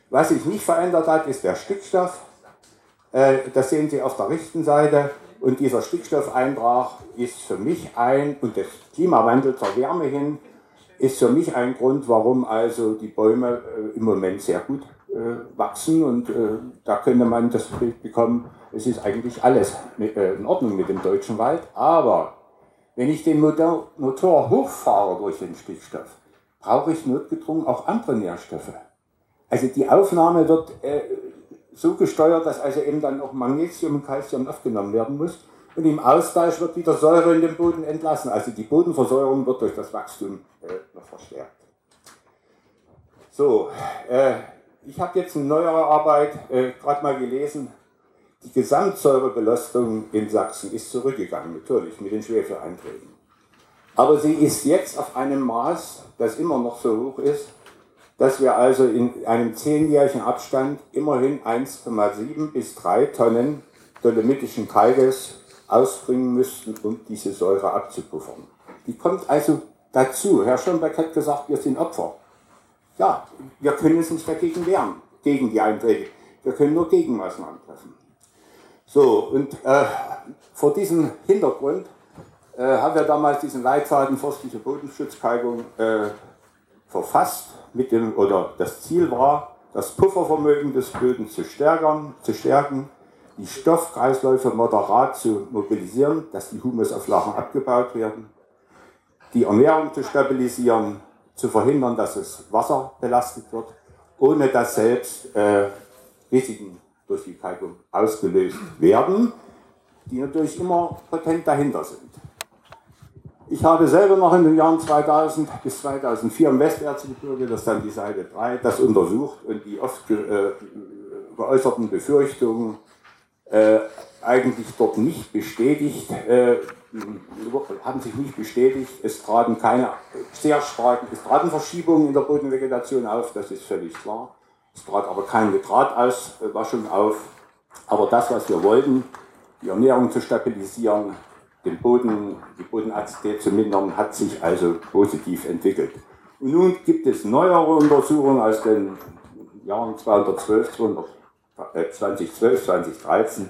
Was sich nicht verändert hat, ist der Stickstoff. Äh, das sehen Sie auf der rechten Seite. Und dieser Stickstoffeintrag ist für mich ein, und der Klimawandel zur Wärme hin, ist für mich ein Grund, warum also die Bäume äh, im Moment sehr gut äh, wachsen. Und da könnte man das Bild bekommen, es ist eigentlich alles in Ordnung mit dem deutschen Wald. Aber wenn ich den Motor, Motor hochfahre durch den Stickstoff, brauche ich notgedrungen auch andere Nährstoffe. Also die Aufnahme wird äh, so gesteuert, dass also eben dann auch Magnesium und Calcium aufgenommen werden muss. Und im Austausch wird wieder Säure in den Boden entlassen. Also die Bodenversäuerung wird durch das Wachstum äh, noch verstärkt. So, äh, ich habe jetzt eine neuere Arbeit äh, gerade mal gelesen. Die Gesamtsäurebelastung in Sachsen ist zurückgegangen, natürlich mit den Schwefeleinträgen. Aber sie ist jetzt auf einem Maß, das immer noch so hoch ist, dass wir also in einem zehnjährigen Abstand immerhin 1,7 bis 3 Tonnen dolomitischen Kalkes ausbringen müssten, um diese Säure abzupuffern. Die kommt also dazu. Herr Schönberg hat gesagt, wir sind Opfer. Ja, wir können uns nicht dagegen wehren, gegen die Einträge. Wir können nur Gegenmaßnahmen treffen. So, und äh, vor diesem Hintergrund äh, haben wir damals diesen Leitfaden forstliche Bodenschutzkalkung äh, verfasst mit dem, oder das Ziel war, das Puffervermögen des Böden zu stärken, zu stärken, die Stoffkreisläufe moderat zu mobilisieren, dass die Humusauflagen abgebaut werden, die Ernährung zu stabilisieren, zu verhindern, dass das Wasser belastet wird, ohne dass selbst äh, Risiken durch die Kalkung ausgelöst werden, die natürlich immer potent dahinter sind. Ich habe selber noch in den Jahren 2000 bis 2004 im Westerzgebirge, das ist dann die Seite 3, das untersucht und die oft ge, äh, geäußerten Befürchtungen äh, eigentlich dort nicht bestätigt, äh, haben sich nicht bestätigt. Es traten keine sehr starken, es traten Verschiebungen in der Bodenvegetation auf, das ist völlig klar. Es trat aber keine Nitratauswaschung auf. Aber das, was wir wollten, die Ernährung zu stabilisieren, den Boden, die Bodenazidität zu mindern, hat sich also positiv entwickelt. Und nun gibt es neuere Untersuchungen aus den Jahren 212, 200, äh, 2012, 2013.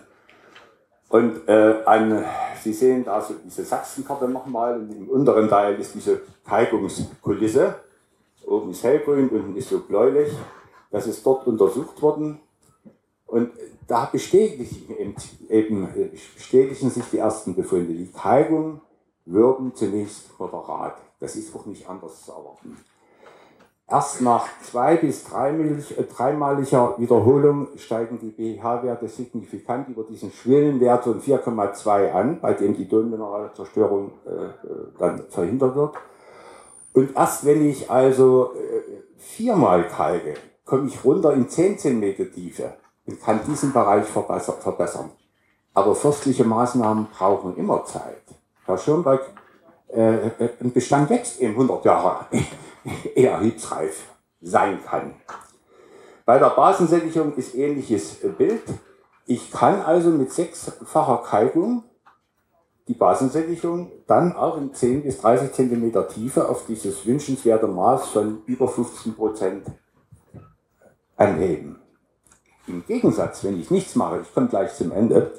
Und äh, an, Sie sehen da so diese Sachsenkarte nochmal und im unteren Teil ist diese Kalkungskulisse. Oben ist hellgrün, unten ist so bläulich. Das ist dort untersucht worden. Und da bestätigen, eben, bestätigen sich die ersten Befunde. Die Kalkung wirken zunächst moderat. Das ist auch nicht anders zu erwarten. Erst nach zwei- bis äh, dreimaliger Wiederholung steigen die pH-Werte signifikant über diesen Schwellenwert von 4,2 an, bei dem die Tonmineralzerstörung äh, äh, dann verhindert wird. Und erst wenn ich also äh, viermal kalke, komme ich runter in 10 cm Tiefe und kann diesen Bereich verbessern. Aber forstliche Maßnahmen brauchen immer Zeit. Herr Schönberg, äh, äh ein Bestand wächst eben 100 Jahre, eher hitzreif sein kann. Bei der Basensättigung ist ähnliches Bild. Ich kann also mit sechsfacher Kalkung die Basensättigung dann auch in 10 bis 30 cm Tiefe auf dieses wünschenswerte Maß von über 15 Prozent anheben. Im Gegensatz, wenn ich nichts mache, ich komme gleich zum Ende,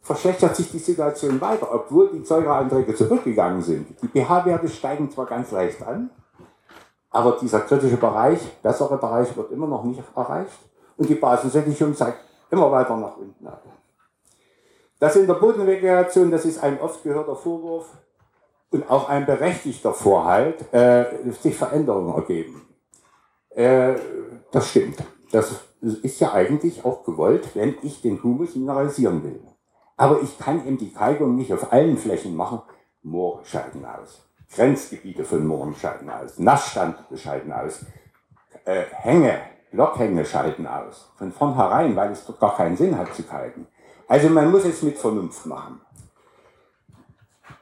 verschlechtert sich die Situation weiter, obwohl die Säureeinträge zurückgegangen sind. Die pH-Werte steigen zwar ganz leicht an, aber dieser kritische Bereich, bessere Bereich, wird immer noch nicht erreicht und die Basensättigung zeigt immer weiter nach unten ab. Das in der Bodenvegetation, das ist ein oft gehörter Vorwurf und auch ein berechtigter Vorhalt, äh, sich Veränderungen ergeben. Äh, das stimmt. Das ist ja eigentlich auch gewollt, wenn ich den Humus mineralisieren will. Aber ich kann eben die Kalkung nicht auf allen Flächen machen. Moore scheiden aus. Grenzgebiete von Mooren scheiden aus. Nassstand scheiden aus. Äh, Hänge, Blockhänge scheiden aus. Von vornherein, weil es dort gar keinen Sinn hat zu kalken. Also man muss es mit Vernunft machen.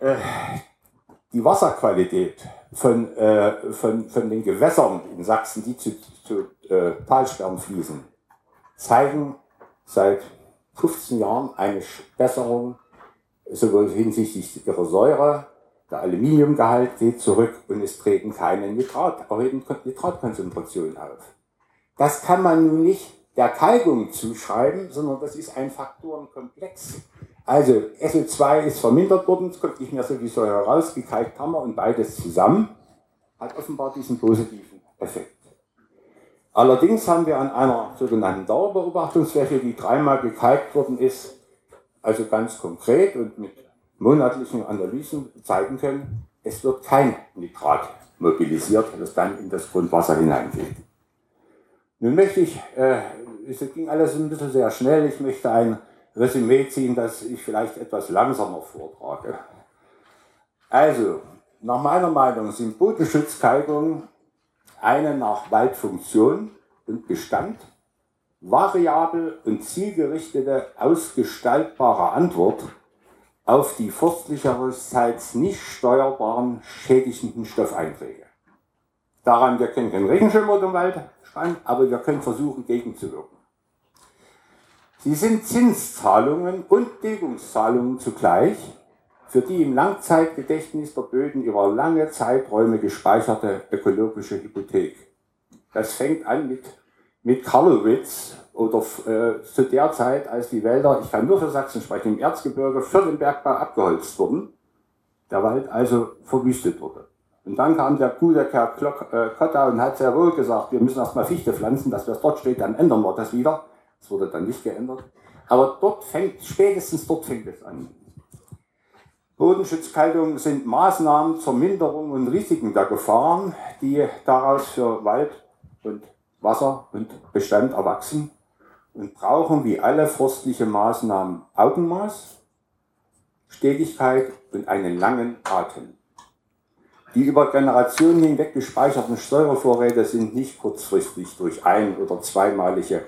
Äh, die Wasserqualität von, äh, von, von den Gewässern in Sachsen, die zu, zu äh, Talsperren fließen, zeigen seit 15 Jahren eine Besserung, sowohl hinsichtlich ihrer Säure, der Aluminiumgehalt geht zurück und es treten keine Nitrat, erhöhten Nitratkonzentrationen auf. Das kann man nun nicht der Kalkung zuschreiben, sondern das ist ein Faktorenkomplex. Also SO2 ist vermindert worden, es kommt nicht mehr so wie Säure raus, gekalkt haben wir und beides zusammen hat offenbar diesen positiven Effekt. Allerdings haben wir an einer sogenannten Dauerbeobachtungsfläche, die dreimal gekalkt worden ist, also ganz konkret und mit monatlichen Analysen zeigen können, es wird kein Nitrat mobilisiert, das dann in das Grundwasser hineingeht. Nun möchte ich, äh, es ging alles ein bisschen sehr schnell, ich möchte ein Resümee ziehen, das ich vielleicht etwas langsamer vortrage. Also, nach meiner Meinung sind Bodenschutzkalkungen eine nach Waldfunktion und Bestand variabel und zielgerichtete, ausgestaltbare Antwort auf die forstlicherseits nicht steuerbaren schädigenden Stoffeinträge. Daran, wir können keinen Regenschirm oder im Wald spannen, aber wir können versuchen, gegenzuwirken. Sie sind Zinszahlungen und Deckungszahlungen zugleich für die im Langzeitgedächtnis der Böden über lange Zeiträume gespeicherte ökologische Hypothek. Das fängt an mit, mit Karlowitz oder äh, zu der Zeit, als die Wälder, ich kann nur für Sachsen sprechen, im Erzgebirge für den Bergbau abgeholzt wurden, der Wald also verwüstet wurde. Und dann kam der gute Kerl äh, Kotta und hat sehr wohl gesagt, wir müssen erstmal Fichte pflanzen, dass das dort steht, dann ändern wir das wieder. Das wurde dann nicht geändert. Aber dort fängt, spätestens dort fängt es an. Bodenschutzkalkungen sind Maßnahmen zur Minderung und Risiken der Gefahren, die daraus für Wald und Wasser und Bestand erwachsen und brauchen wie alle forstliche Maßnahmen Augenmaß, Stetigkeit und einen langen Atem. Die über Generationen hinweg gespeicherten Säurevorräte sind nicht kurzfristig durch ein- oder zweimalige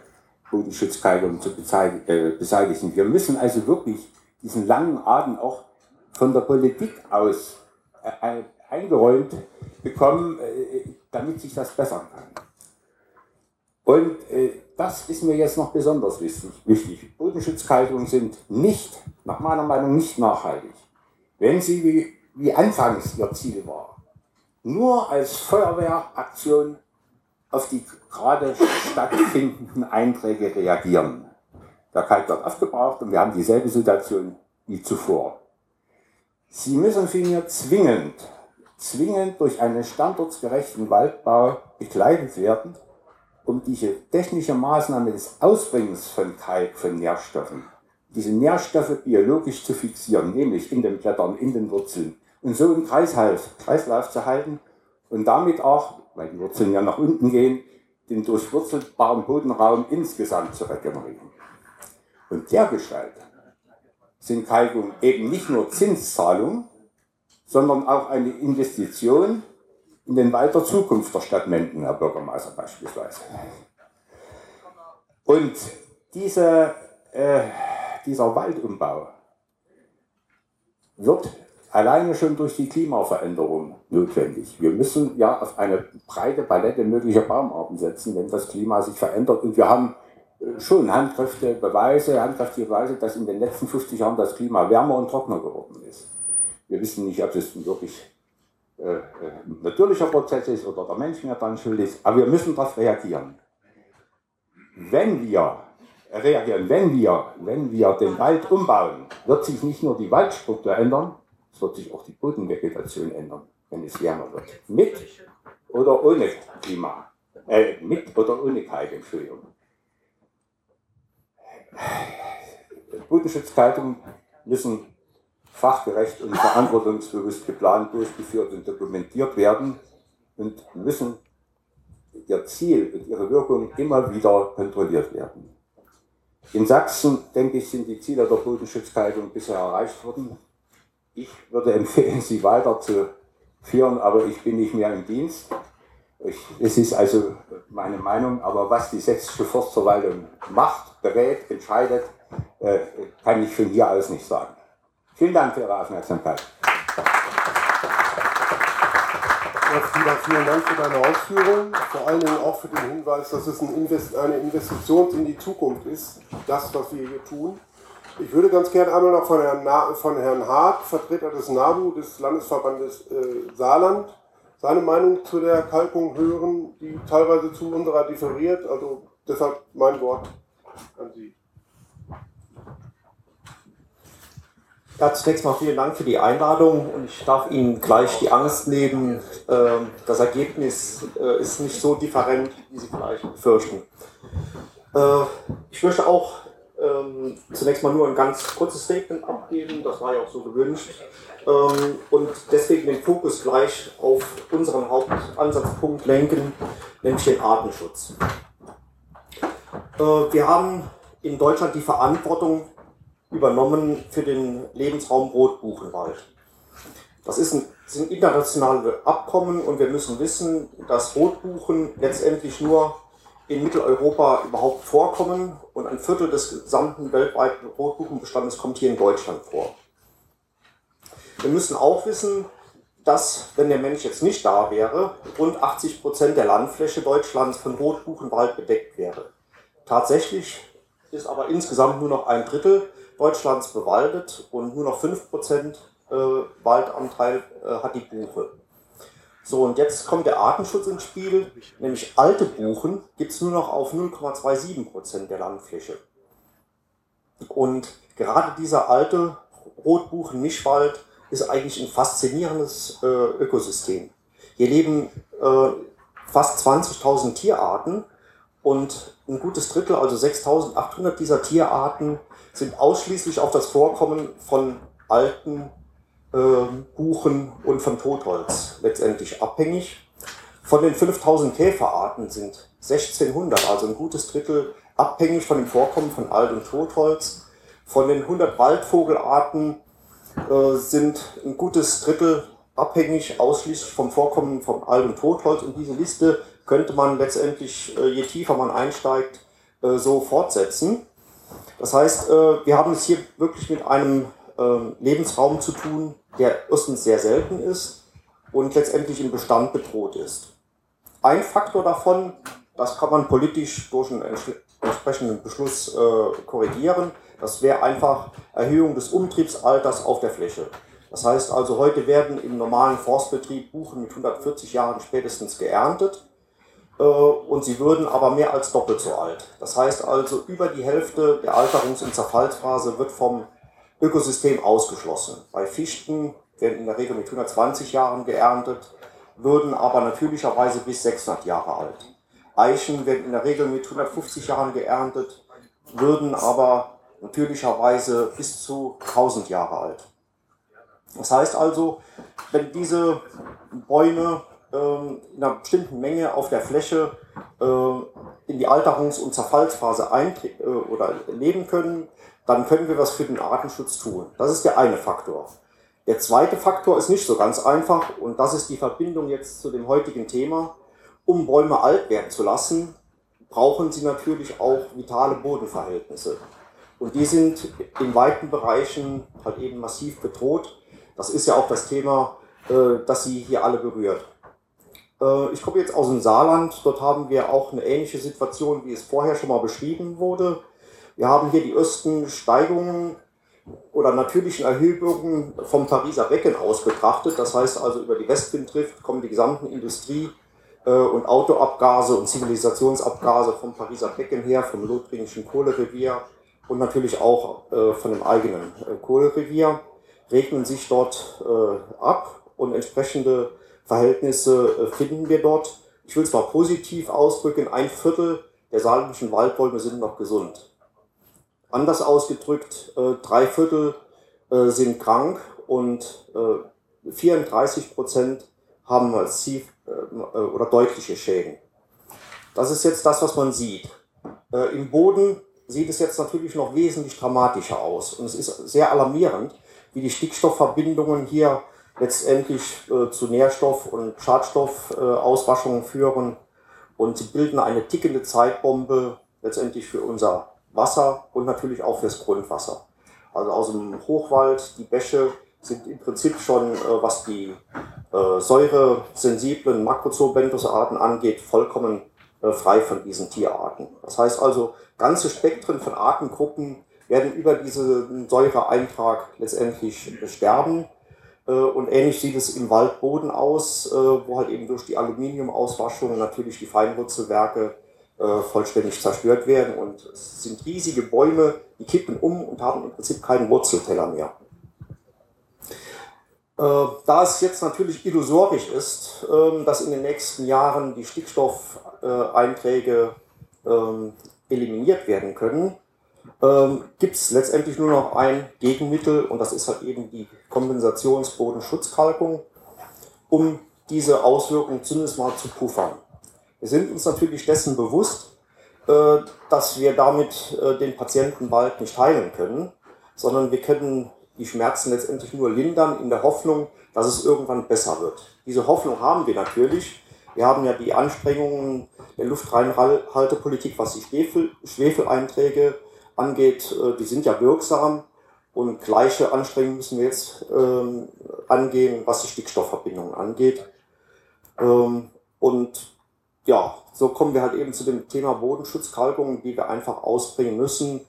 Bodenschutzkalkung zu äh, beseitigen. Wir müssen also wirklich diesen langen Atem auch von der Politik aus äh, eingeräumt bekommen, äh, damit sich das bessern kann. Und äh, das ist mir jetzt noch besonders wichtig. Bodenschutzkalkungen sind nicht, nach meiner Meinung, nicht nachhaltig. Wenn sie, wie, wie anfangs ihr Ziel war, nur als Feuerwehraktion auf die gerade stattfindenden Einträge reagieren. Der Kalk wird aufgebraucht und wir haben dieselbe Situation wie zuvor. Sie müssen vielmehr zwingend, zwingend durch einen standortsgerechten Waldbau begleitet werden, um diese technische Maßnahme des Ausbringens von Kalk, von Nährstoffen, diese Nährstoffe biologisch zu fixieren, nämlich in den Blättern, in den Wurzeln, und so im Kreislauf, Kreislauf zu halten und damit auch, weil die Wurzeln ja nach unten gehen, den durchwurzelbaren Bodenraum insgesamt zu regenerieren. Und der Gestalt sind Kalkungen eben nicht nur Zinszahlung, sondern auch eine Investition in den der Zukunft der Stadt Menden, Herr Bürgermeister beispielsweise. Und diese, äh, dieser Waldumbau wird alleine schon durch die Klimaveränderung notwendig. Wir müssen ja auf eine breite Palette möglicher Baumarten setzen, wenn das Klima sich verändert. Und wir haben schon handkräftige Beweise, handkräftige Beweise, dass in den letzten 50 Jahren das Klima wärmer und trockener geworden ist. Wir wissen nicht, ob das wirklich äh, ein äh, natürlicher Prozess ist oder der Mensch mehr dran schuld ist, aber wir müssen darauf reagieren. Wenn wir reagieren. Wenn wir, wenn wir den Wald umbauen, wird sich nicht nur die Waldstruktur ändern, es wird sich auch die Bodenvegetation ändern, wenn es wärmer wird. Mit oder ohne Klima. Äh, mit oder ohne Kalk, Entschuldigung. Bodenschutzkalkungen müssen fachgerecht und verantwortungsbewusst geplant, durchgeführt und dokumentiert werden und müssen ihr Ziel und ihre Wirkung immer wieder kontrolliert werden. In Sachsen, denke ich, sind die Ziele der Bodenschutzkalkung bisher erreicht worden. Ich würde empfehlen, sie weiterzuführen, aber ich bin nicht mehr im Dienst. Ich, es ist also meine Meinung, aber was die sächsische Forstverwaltung macht, berät, entscheidet, äh, kann ich von hier aus nicht sagen. Vielen Dank für Ihre Aufmerksamkeit. Frieda, vielen Dank für deine Ausführungen, vor allen Dingen auch für den Hinweis, dass es eine Investition in die Zukunft ist, das, was wir hier tun. Ich würde ganz gerne einmal noch von Herrn, von Herrn Hart, Vertreter des NABU, des Landesverbandes äh, Saarland, seine Meinung zu der Kalkung hören, die teilweise zu unserer differiert. Also deshalb mein Wort an Sie. Ja, zunächst mal vielen Dank für die Einladung und ich darf Ihnen gleich die Angst nehmen. Ähm, das Ergebnis äh, ist nicht so different, wie Sie vielleicht befürchten. Äh, ich möchte auch ähm, zunächst mal nur ein ganz kurzes Statement abgeben, das war ja auch so gewünscht, ähm, und deswegen den Fokus gleich auf unseren Hauptansatzpunkt lenken, nämlich den Artenschutz. Äh, wir haben in Deutschland die Verantwortung übernommen für den Lebensraum Rotbuchenwald. Das ist ein, sind internationale Abkommen und wir müssen wissen, dass Rotbuchen letztendlich nur in Mitteleuropa überhaupt vorkommen und ein Viertel des gesamten weltweiten Rotbuchenbestandes kommt hier in Deutschland vor. Wir müssen auch wissen, dass, wenn der Mensch jetzt nicht da wäre, rund 80 Prozent der Landfläche Deutschlands von Rotbuchenwald bedeckt wäre. Tatsächlich ist aber insgesamt nur noch ein Drittel Deutschlands bewaldet und nur noch 5% äh, Waldanteil äh, hat die Buche. So, und jetzt kommt der Artenschutz ins Spiel, nämlich alte Buchen gibt es nur noch auf 0,27% der Landfläche. Und gerade dieser alte Rotbuchen-Mischwald ist eigentlich ein faszinierendes äh, Ökosystem. Hier leben äh, fast 20.000 Tierarten und ein gutes Drittel, also 6.800 dieser Tierarten, sind ausschließlich auf das Vorkommen von alten Buchen und von Totholz letztendlich abhängig. Von den 5000 Käferarten sind 1600, also ein gutes Drittel, abhängig von dem Vorkommen von Alt- und Totholz. Von den 100 Waldvogelarten äh, sind ein gutes Drittel abhängig ausschließlich vom Vorkommen von Alt- und Totholz. Und diese Liste könnte man letztendlich, äh, je tiefer man einsteigt, äh, so fortsetzen. Das heißt, äh, wir haben es hier wirklich mit einem ähm, Lebensraum zu tun, der erstens sehr selten ist und letztendlich im Bestand bedroht ist. Ein Faktor davon, das kann man politisch durch einen entsprechenden Beschluss äh, korrigieren, das wäre einfach Erhöhung des Umtriebsalters auf der Fläche. Das heißt also, heute werden im normalen Forstbetrieb Buchen mit 140 Jahren spätestens geerntet. Äh, und sie würden aber mehr als doppelt so alt. Das heißt also, über die Hälfte der Alterungs- und Zerfallsphase wird vom Ökosystem ausgeschlossen. Bei Fichten werden in der Regel mit 120 Jahren geerntet, würden aber natürlicherweise bis 600 Jahre alt. Eichen werden in der Regel mit 150 Jahren geerntet, würden aber natürlicherweise bis zu 1000 Jahre alt. Das heißt also, wenn diese Bäume ähm, in einer bestimmten Menge auf der Fläche äh, in die Alterungs- und Zerfallsphase äh, oder leben können, dann können wir was für den Artenschutz tun. Das ist der eine Faktor. Der zweite Faktor ist nicht so ganz einfach und das ist die Verbindung jetzt zu dem heutigen Thema. Um Bäume alt werden zu lassen, brauchen sie natürlich auch vitale Bodenverhältnisse. Und die sind in weiten Bereichen halt eben massiv bedroht. Das ist ja auch das Thema, äh, das Sie hier alle berührt. Äh, ich komme jetzt aus dem Saarland. Dort haben wir auch eine ähnliche Situation, wie es vorher schon mal beschrieben wurde. Wir haben hier die ersten Steigungen oder natürlichen Erhebungen vom Pariser Becken aus betrachtet. Das heißt also, über die Westwindrift kommen die gesamten Industriegebiete äh, und Autoabgase und Zivilisationsabgase vom Pariser Becken her, vom lothringischen Kohlerevier und natürlich auch äh, von dem eigenen äh, Kohlerevier regnen sich dort ab und entsprechende Verhältnisse finden wir dort. Ich will es mal positiv ausdrücken, ein Viertel der saarländischen Waldbäume sind noch gesund. Anders ausgedrückt, äh, drei Viertel äh, sind krank und 34 äh, Prozent haben massiv äh, oder deutliche Schäden. Das ist jetzt das, was man sieht. Äh, Im Boden sieht es jetzt natürlich noch wesentlich dramatischer aus. Und es ist sehr alarmierend, wie die Stickstoffverbindungen hier letztendlich äh, zu Nährstoff- und Schadstoffauswaschungen äh, führen. Und sie bilden eine tickende Zeitbombe letztendlich für unser Wasser und natürlich auch fürs Grundwasser. Also aus dem Hochwald, die Bäche sind im Prinzip schon, äh, was die äh, säuresensiblen Makrozoobenthos-Arten angeht, vollkommen äh, frei von diesen Tierarten. Das heißt also, ganze Spektren von Artengruppen werden über diesen Säureeintrag letztendlich sterben. Äh, und ähnlich sieht es im Waldboden aus, äh, wo halt eben durch die Aluminiumauswaschung natürlich die Feinwurzelwerke äh, vollständig zerstört werden. Und es sind riesige Bäume, die kippen um und haben im Prinzip keinen Wurzelteller mehr. Da es jetzt natürlich illusorisch ist, ähm, dass in den nächsten Jahren die Stickstoffeinträge ähm, eliminiert werden können, ähm, gibt es letztendlich nur noch ein Gegenmittel und das ist halt eben die Kompensationsbodenschutzkalkung, um diese Auswirkungen zumindest mal zu puffern. Wir sind uns natürlich dessen bewusst, äh, dass wir damit äh, den Patienten bald nicht heilen können, sondern wir können die Schmerzen letztendlich nur lindern in der Hoffnung, dass es irgendwann besser wird. Diese Hoffnung haben wir natürlich. Wir haben ja die Anstrengungen der Luftreinhaltepolitik, was die Schwefel, Schwefeleinträge angeht, äh, die sind ja wirksam und gleiche Anstrengungen müssen wir jetzt ähm, angehen, was die Stickstoffverbindungen angeht. Ähm, und ja, so kommen wir halt eben zu dem Thema Bodenschutzkalkung, die wir einfach ausbringen müssen,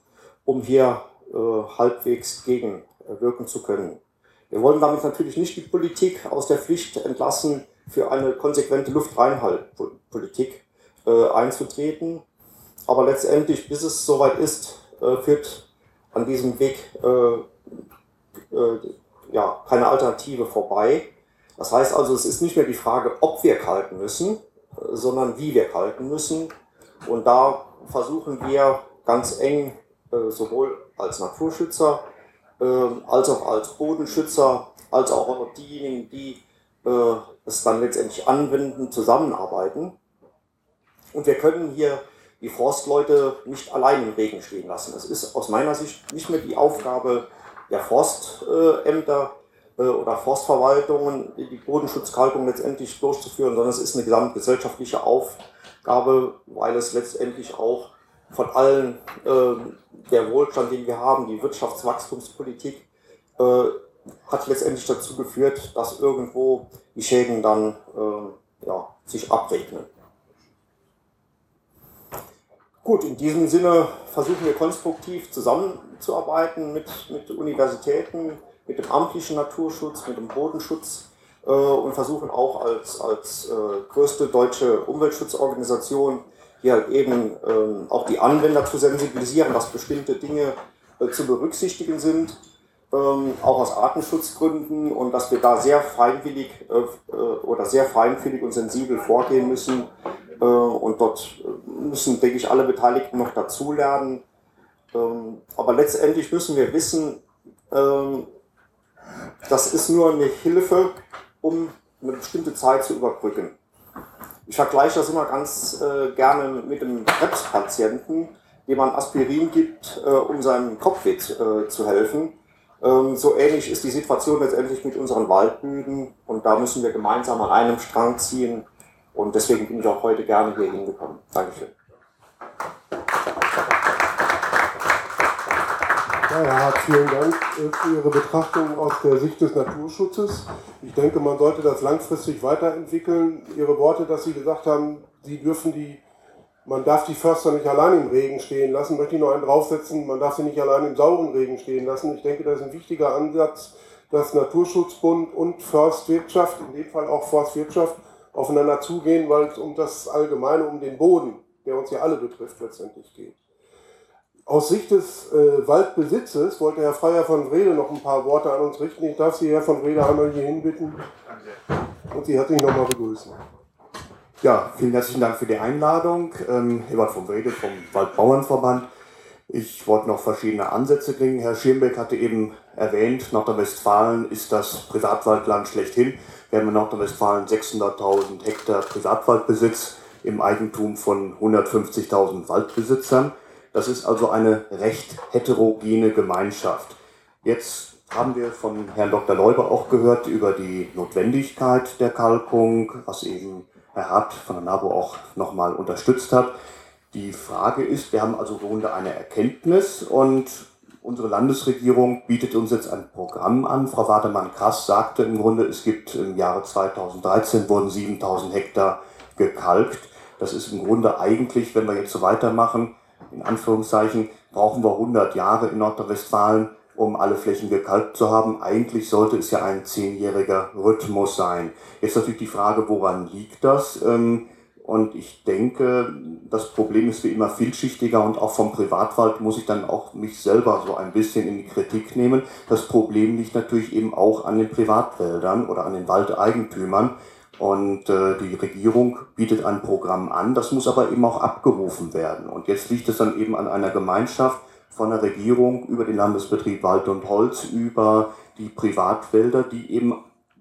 um hier äh, halbwegs gegenwirken zu können. Wir wollen damit natürlich nicht die Politik aus der Pflicht entlassen, für eine konsequente Luftreinhaltpolitik äh, einzutreten. Aber letztendlich, bis es soweit ist, äh, führt an diesem Weg äh, äh, ja, keine Alternative vorbei. Das heißt also, es ist nicht mehr die Frage, ob wir kalten müssen, äh, sondern wie wir kalten müssen. Und da versuchen wir ganz eng, äh, sowohl als Naturschützer, ähm, als auch als Bodenschützer, als auch diejenigen, die äh, es dann letztendlich anwenden, zusammenarbeiten. Und wir können hier die Forstleute nicht allein im Regen stehen lassen. Es ist aus meiner Sicht nicht mehr die Aufgabe der Forstämter oder Forstverwaltungen, die Bodenschutzkalkung letztendlich durchzuführen, sondern es ist eine gesamtgesellschaftliche Aufgabe, weil es letztendlich auch von allen äh, der Wohlstand, den wir haben, die Wirtschaftswachstumspolitik, äh, hat letztendlich dazu geführt, dass irgendwo die Schäden dann äh, ja, sich abregnen. Gut, in diesem Sinne versuchen wir konstruktiv zusammenzuarbeiten mit, mit Universitäten, mit dem amtlichen Naturschutz, mit dem Bodenschutz äh, und versuchen auch als, als äh, größte deutsche Umweltschutzorganisation hier halt eben äh, auch die Anwender zu sensibilisieren, dass bestimmte Dinge äh, zu berücksichtigen sind, ähm, auch aus Artenschutzgründen und dass wir da sehr feinwillig äh, äh, oder sehr feinfühlig und sensibel vorgehen müssen, äh, und dort müssen, denke ich, alle Beteiligten noch dazulernen. Ähm, aber letztendlich müssen wir wissen, ähm, das ist nur eine Hilfe, um eine bestimmte Zeit zu überbrücken. Ich vergleiche das immer ganz äh, gerne mit einem Krebspatienten, dem man Aspirin gibt, äh, um seinem Kopfweh zu helfen. Ähm, so ähnlich ist die Situation letztendlich mit unseren Waldböden und da müssen wir gemeinsam an einem Strang ziehen und deswegen bin ich auch heute gerne hier hingekommen. Dankeschön. Ja, Herr vielen Dank äh, für Ihre Betrachtung aus der Sicht des Naturschutzes. Ich denke, man sollte das langfristig weiterentwickeln. Ihre Worte, dass Sie gesagt haben, Sie dürfen die, man darf die Förster nicht allein im Regen stehen lassen, möchte ich noch einen draufsetzen, man darf sie nicht allein im sauren Regen stehen lassen. Ich denke, das ist ein wichtiger Ansatz, dass Naturschutzbund und Forstwirtschaft, in dem Fall auch Forstwirtschaft, aufeinander zugehen, weil es um das Allgemeine, um den Boden, der uns ja alle betrifft, letztendlich geht. Aus Sicht des äh, Waldbesitzes wollte Herr Freier von Wrede noch ein paar Worte an uns richten. Ich darf Sie, Herr von Wrede, einmal hier hinbitten und Sie herzlich nochmal begrüßen. Ja, vielen herzlichen Dank für die Einladung. Ähm, Ebert von Wrede vom Waldbauernverband. Ich wollte noch verschiedene Ansätze bringen. Herr Schirmbeck hatte eben erwähnt, Nordrhein-Westfalen ist das Privatwaldland schlechthin. Wir haben in Nordrhein-Westfalen 600.000 Hektar Privatwaldbesitz im Eigentum von 150.000 Waldbesitzern. Das ist also eine recht heterogene Gemeinschaft. Jetzt haben wir von Herrn Dr. Leuber auch gehört über die Notwendigkeit der Kalkung, was eben Herr Hart von der NABO auch nochmal unterstützt hat. Die Frage ist, wir haben also im Grunde eine Erkenntnis und unsere Landesregierung bietet uns jetzt ein Programm an. Frau Wademann-Krass sagte im Grunde, es gibt im Jahre 2013 wurden 7000 Hektar gekalkt. Das ist im Grunde eigentlich, wenn wir jetzt so weitermachen, in Anführungszeichen, brauchen wir 100 Jahre in Nordrhein-Westfalen, um alle Flächen gekalkt zu haben. Eigentlich sollte es ja ein zehnjähriger Rhythmus sein. Jetzt natürlich die Frage, woran liegt das? Ähm, und ich denke, das Problem ist wie immer vielschichtiger und auch vom Privatwald muss ich dann auch mich selber so ein bisschen in die Kritik nehmen. Das Problem liegt natürlich eben auch an den Privatwäldern oder an den Waldeigentümern. Und äh, die Regierung bietet ein Programm an, das muss aber eben auch abgerufen werden. Und jetzt liegt es dann eben an einer Gemeinschaft von der Regierung über den Landesbetrieb Wald und Holz, über die Privatwälder, die eben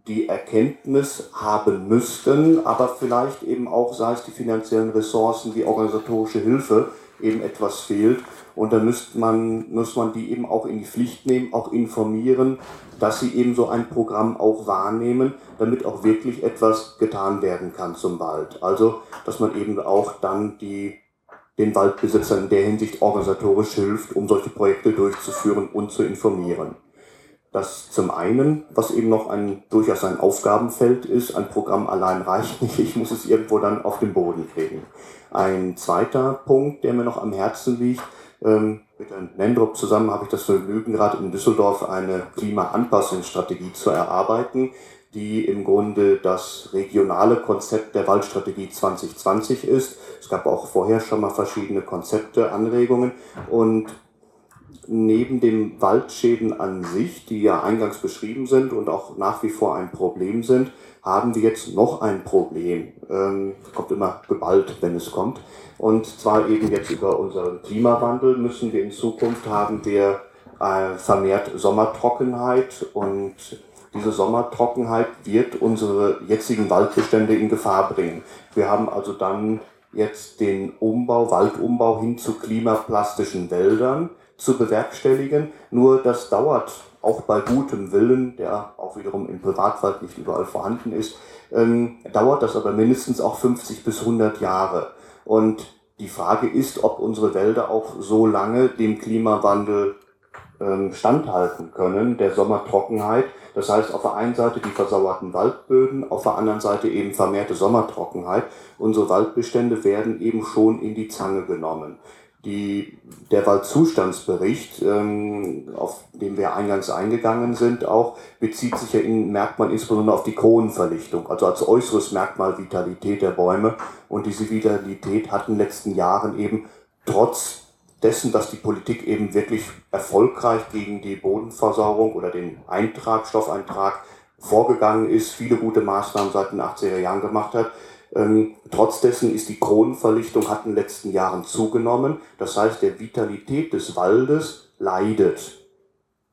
die Erkenntnis haben müssten, aber vielleicht eben auch, sei es die finanziellen Ressourcen, die organisatorische Hilfe, eben etwas fehlt. Und dann müsste man, muss man die eben auch in die Pflicht nehmen, auch informieren, dass sie eben so ein Programm auch wahrnehmen, damit auch wirklich etwas getan werden kann zum Wald. Also, dass man eben auch dann die, den Waldbesitzern in der Hinsicht organisatorisch hilft, um solche Projekte durchzuführen und zu informieren. Das zum einen, was eben noch ein durchaus ein Aufgabenfeld ist, ein Programm allein reicht nicht, ich muss es irgendwo dann auf den Boden kriegen. Ein zweiter Punkt, der mir noch am Herzen liegt, ähm, mit Herrn Nendrup zusammen habe ich das Vergnügen, gerade in Düsseldorf eine Klimaanpassungsstrategie zu erarbeiten, die im Grunde das regionale Konzept der Waldstrategie 2020 ist. Es gab auch vorher schon mal verschiedene Konzepte, Anregungen und neben den Waldschäden an sich, die ja eingangs beschrieben sind und auch nach wie vor ein Problem sind, haben wir jetzt noch ein Problem. Ähm, kommt immer geballt, wenn es kommt. Und zwar eben jetzt über unseren Klimawandel müssen wir in Zukunft haben wir äh, vermehrt Sommertrockenheit und diese Sommertrockenheit wird unsere jetzigen Waldbestände in Gefahr bringen. Wir haben also dann jetzt den Umbau, Waldumbau hin zu klimaplastischen Wäldern zu bewerkstelligen. Nur das dauert auch bei gutem Willen, der auch wiederum im Privatwald nicht überall vorhanden ist, ähm, dauert das aber mindestens auch 50 bis 100 Jahre. Und die Frage ist, ob unsere Wälder auch so lange dem Klimawandel ähm, standhalten können, der Sommertrockenheit. Das heißt, auf der einen Seite die versauerten Waldböden, auf der anderen Seite eben vermehrte Sommertrockenheit. Unsere Waldbestände werden eben schon in die Zange genommen. Die, der Waldzustandsbericht, ähm, auf den wir eingangs eingegangen sind, auch bezieht sich ja in Merkmal insbesondere auf die Kronenverlichtung, also als äußeres Merkmal Vitalität der Bäume. Und diese Vitalität hat in den letzten Jahren eben trotz dessen, dass die Politik eben wirklich erfolgreich gegen die Bodenversorgung oder den Eintrag, Stoffeintrag vorgegangen ist, viele gute Maßnahmen seit den 80er Jahren gemacht hat, ähm, trotz dessen ist die Kronenverlichtung hat in den letzten Jahren zugenommen. Das heißt, der Vitalität des Waldes leidet.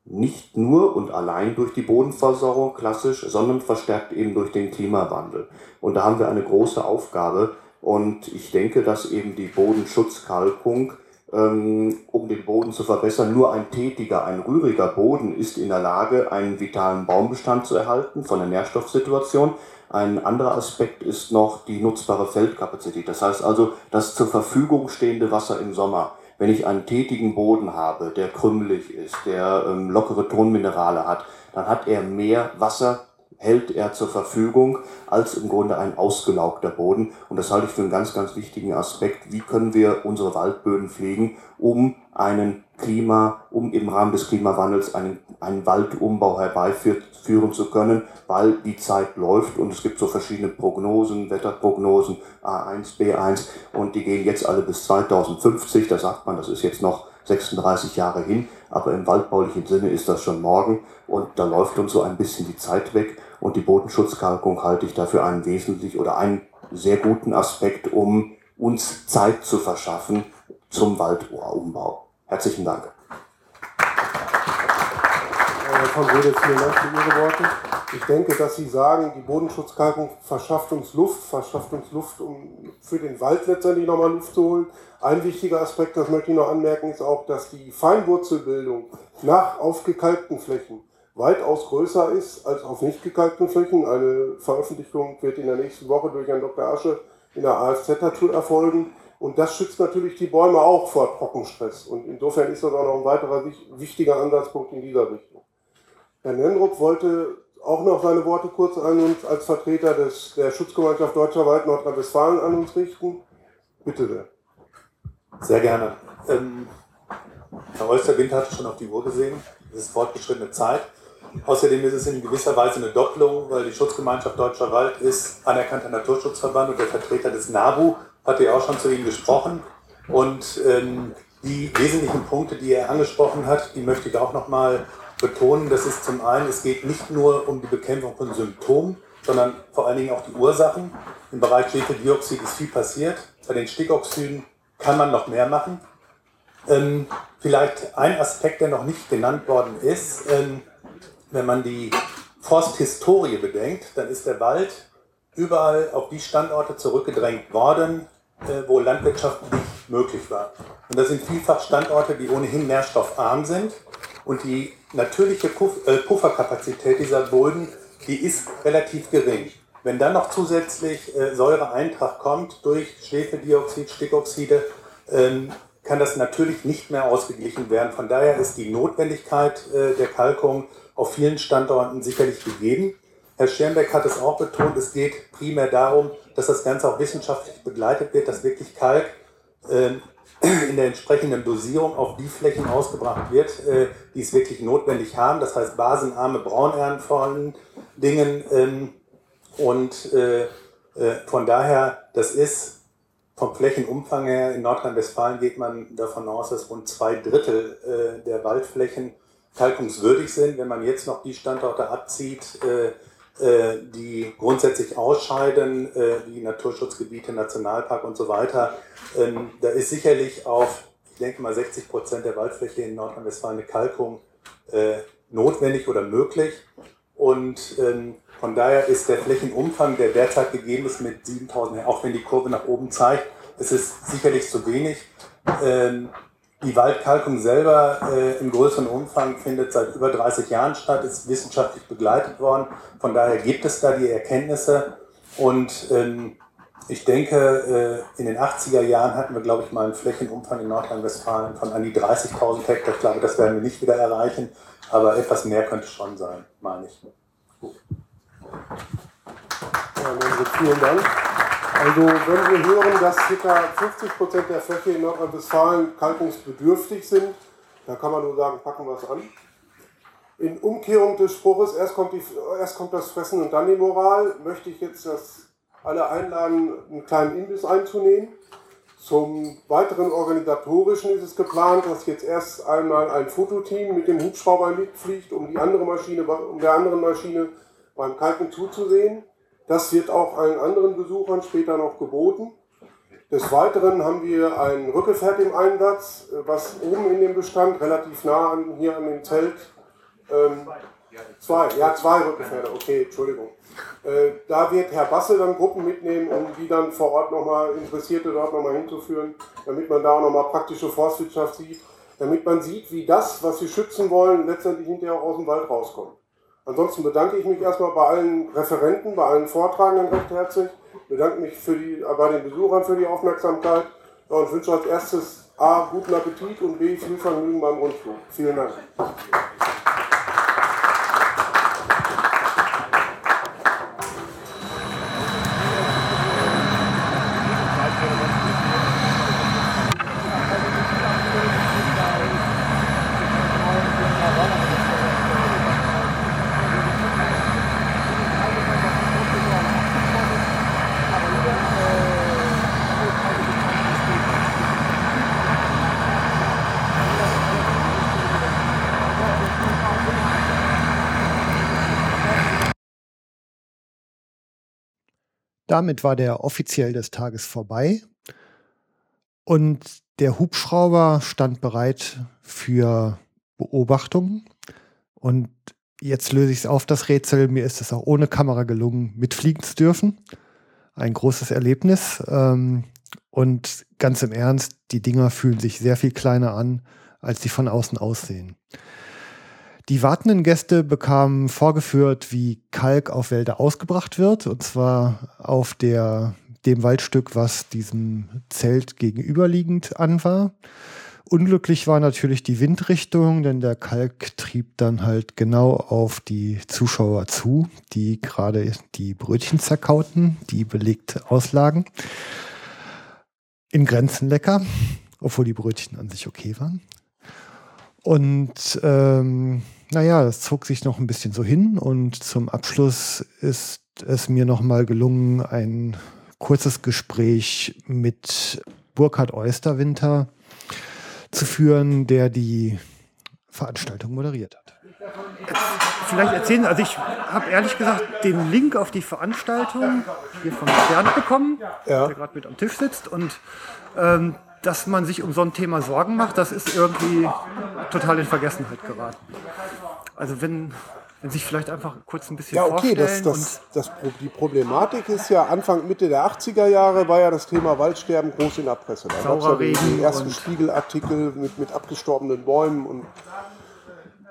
Nicht nur und allein durch die Bodenversorgung klassisch, sondern verstärkt eben durch den Klimawandel. Und da haben wir eine große Aufgabe. Und ich denke, dass eben die Bodenschutzkalkung, ähm, um den Boden zu verbessern, nur ein tätiger, ein rühriger Boden ist in der Lage, einen vitalen Baumbestand zu erhalten von der Nährstoffsituation. Ein anderer Aspekt ist noch die nutzbare Feldkapazität. Das heißt also, das zur Verfügung stehende Wasser im Sommer. Wenn ich einen tätigen Boden habe, der krümelig ist, der ähm, lockere Tonminerale hat, dann hat er mehr Wasser, hält er zur Verfügung, als im Grunde ein ausgelaugter Boden. Und das halte ich für einen ganz, ganz wichtigen Aspekt. Wie können wir unsere Waldböden pflegen, um einen Klima, um im Rahmen des Klimawandels einen, einen Waldumbau herbeiführen zu können, weil die Zeit läuft und es gibt so verschiedene Prognosen, Wetterprognosen A1, B1 und die gehen jetzt alle bis 2050. Da sagt man, das ist jetzt noch 36 Jahre hin, aber im waldbaulichen Sinne ist das schon morgen und da läuft uns so ein bisschen die Zeit weg und die Bodenschutzkalkung halte ich dafür einen wesentlich oder einen sehr guten Aspekt, um uns Zeit zu verschaffen zum Waldumbau. Herzlichen Dank. Herr von Rede, vielen Dank für Ihre Worte. Ich denke, dass Sie sagen, die Bodenschutzkalkung verschafft uns Luft, verschafft uns Luft, um für den Wald letztendlich nochmal Luft zu holen. Ein wichtiger Aspekt, das möchte ich noch anmerken, ist auch, dass die Feinwurzelbildung nach aufgekalkten Flächen weitaus größer ist als auf nicht gekalkten Flächen. Eine Veröffentlichung wird in der nächsten Woche durch Herrn Dr. Asche in der AFZ dazu erfolgen. Und das schützt natürlich die Bäume auch vor Trockenstress. Und insofern ist das auch noch ein weiterer wichtiger Ansatzpunkt in dieser Richtung. Herr Nendrup wollte auch noch seine Worte kurz an uns als Vertreter des, der Schutzgemeinschaft Deutscher Wald Nordrhein-Westfalen an uns richten. Bitte sehr. Sehr gerne. Ähm, Herr Olsterwind hatte schon auf die Uhr gesehen. Es ist fortgeschrittene Zeit. Außerdem ist es in gewisser Weise eine Doppelung, weil die Schutzgemeinschaft Deutscher Wald ist anerkannter Naturschutzverband und der Vertreter des NABU hatte ja auch schon zu Ihnen gesprochen. Und ähm, die wesentlichen Punkte, die er angesprochen hat, die möchte ich auch nochmal betonen. Das ist zum einen, es geht nicht nur um die Bekämpfung von Symptomen, sondern vor allen Dingen auch die Ursachen. Im Bereich Schwefeldioxid ist viel passiert. Bei den Stickoxiden kann man noch mehr machen. Ähm, vielleicht ein Aspekt, der noch nicht genannt worden ist, ähm, wenn man die Forsthistorie bedenkt, dann ist der Wald überall auf die Standorte zurückgedrängt worden, äh, wo Landwirtschaft nicht möglich war. Und das sind vielfach Standorte, die ohnehin nährstoffarm sind und die natürliche äh, Pufferkapazität dieser Böden, die ist relativ gering. Wenn dann noch zusätzlich äh, Säureeintrag kommt durch Schwefeldioxid, Stickoxide, ähm, kann das natürlich nicht mehr ausgeglichen werden. Von daher ist die Notwendigkeit der Kalkung auf vielen Standorten sicherlich gegeben. Herr Schermbeck hat es auch betont, es geht primär darum, dass das Ganze auch wissenschaftlich begleitet wird, dass wirklich Kalk äh, in der entsprechenden Dosierung auf die Flächen ausgebracht wird, äh, die es wirklich notwendig haben. Das heißt basenarme Braunähren vor allen Dingen. Ähm, und äh, äh, von daher, das ist vom Flächenumfang her, in Nordrhein-Westfalen geht man davon aus, dass rund zwei Drittel der Waldflächen kalkungswürdig sind. Wenn man jetzt noch die Standorte abzieht, die grundsätzlich ausscheiden, äh, wie Naturschutzgebiete, Nationalpark und so weiter. Ähm, da ist sicherlich auf, ich denke mal, 60 Prozent der Waldfläche in Nordrhein-Westfalen eine Kalkung äh, notwendig oder möglich. Und ähm, von daher ist der Flächenumfang, der derzeit gegeben ist mit 7000, auch wenn die Kurve nach oben zeigt, ist es sicherlich zu wenig. Die Waldkalkung selber äh, im größeren Umfang findet seit über 30 Jahren statt, ist wissenschaftlich begleitet worden. Von daher gibt es da die Erkenntnisse. Und ähm, ich denke, äh, in den 80er Jahren hatten wir, glaube ich, mal einen Flächenumfang in Nordrhein-Westfalen von an die 30.000 Hektar. Ich glaube, das werden wir nicht wieder erreichen, aber etwas mehr könnte schon sein, meine ich. Gut. Ja, vielen Dank. Also wenn wir hören, dass ca. 50% der Fläche in Nordrhein-Westfalen kalkungsbedürftig sind, dann kann man nur sagen, packen wir es an. In Umkehrung des Spruches, erst kommt, die, erst kommt das Fressen und dann die Moral, möchte ich jetzt das alle einladen, einen kleinen Imbiss einzunehmen. Zum weiteren organisatorischen ist es geplant, dass jetzt erst einmal ein Fototeam mit dem Hubschrauber mitfliegt, um die andere Maschine, um der anderen Maschine beim Kalken zuzusehen. Das wird auch allen anderen Besuchern später noch geboten. Des Weiteren haben wir ein Rückgefährt im Einsatz, was oben in dem Bestand, relativ nah an, hier an dem Zelt, ähm, zwei, ja zwei Rückgefährte, okay, Entschuldigung. Äh, da wird Herr Basse dann Gruppen mitnehmen, um die dann vor Ort nochmal Interessierte dort nochmal hinzuführen, damit man da auch nochmal praktische Forstwirtschaft sieht, damit man sieht, wie das, was wir schützen wollen, letztendlich hinterher auch aus dem Wald rauskommt. Ansonsten bedanke ich mich erstmal bei allen Referenten, bei allen Vortragenden recht herzlich, bedanke mich für die, bei den Besuchern für die Aufmerksamkeit und wünsche als erstes A, guten Appetit und B, viel Vergnügen beim Rundflug. Vielen Dank. Damit war der offiziell des Tages vorbei und der Hubschrauber stand bereit für Beobachtungen. Und jetzt löse ich es auf, das Rätsel. Mir ist es auch ohne Kamera gelungen, mitfliegen zu dürfen. Ein großes Erlebnis. Ähm, und ganz im Ernst, die Dinger fühlen sich sehr viel kleiner an, als sie von außen aussehen. Die wartenden Gäste bekamen vorgeführt, wie Kalk auf Wälder ausgebracht wird, und zwar auf der, dem Waldstück, was diesem Zelt gegenüberliegend an war. Unglücklich war natürlich die Windrichtung, denn der Kalk trieb dann halt genau auf die Zuschauer zu, die gerade die Brötchen zerkauten, die belegt auslagen. In Grenzen lecker, obwohl die Brötchen an sich okay waren. Und ähm, naja, das zog sich noch ein bisschen so hin und zum Abschluss ist es mir nochmal gelungen, ein kurzes Gespräch mit Burkhard Oysterwinter zu führen, der die Veranstaltung moderiert hat. Vielleicht erzählen, also ich habe ehrlich gesagt den Link auf die Veranstaltung hier von Bernd bekommen, Ja. der gerade mit am Tisch sitzt und ähm, dass man sich um so ein Thema Sorgen macht, das ist irgendwie total in Vergessenheit geraten. Also wenn, wenn sich vielleicht einfach kurz ein bisschen Ja, okay, das, das, das, die Problematik ist ja Anfang, Mitte der 80er Jahre war ja das Thema Waldsterben groß in der Presse. Da gab es ja Regen ersten Spiegelartikel mit, mit abgestorbenen Bäumen und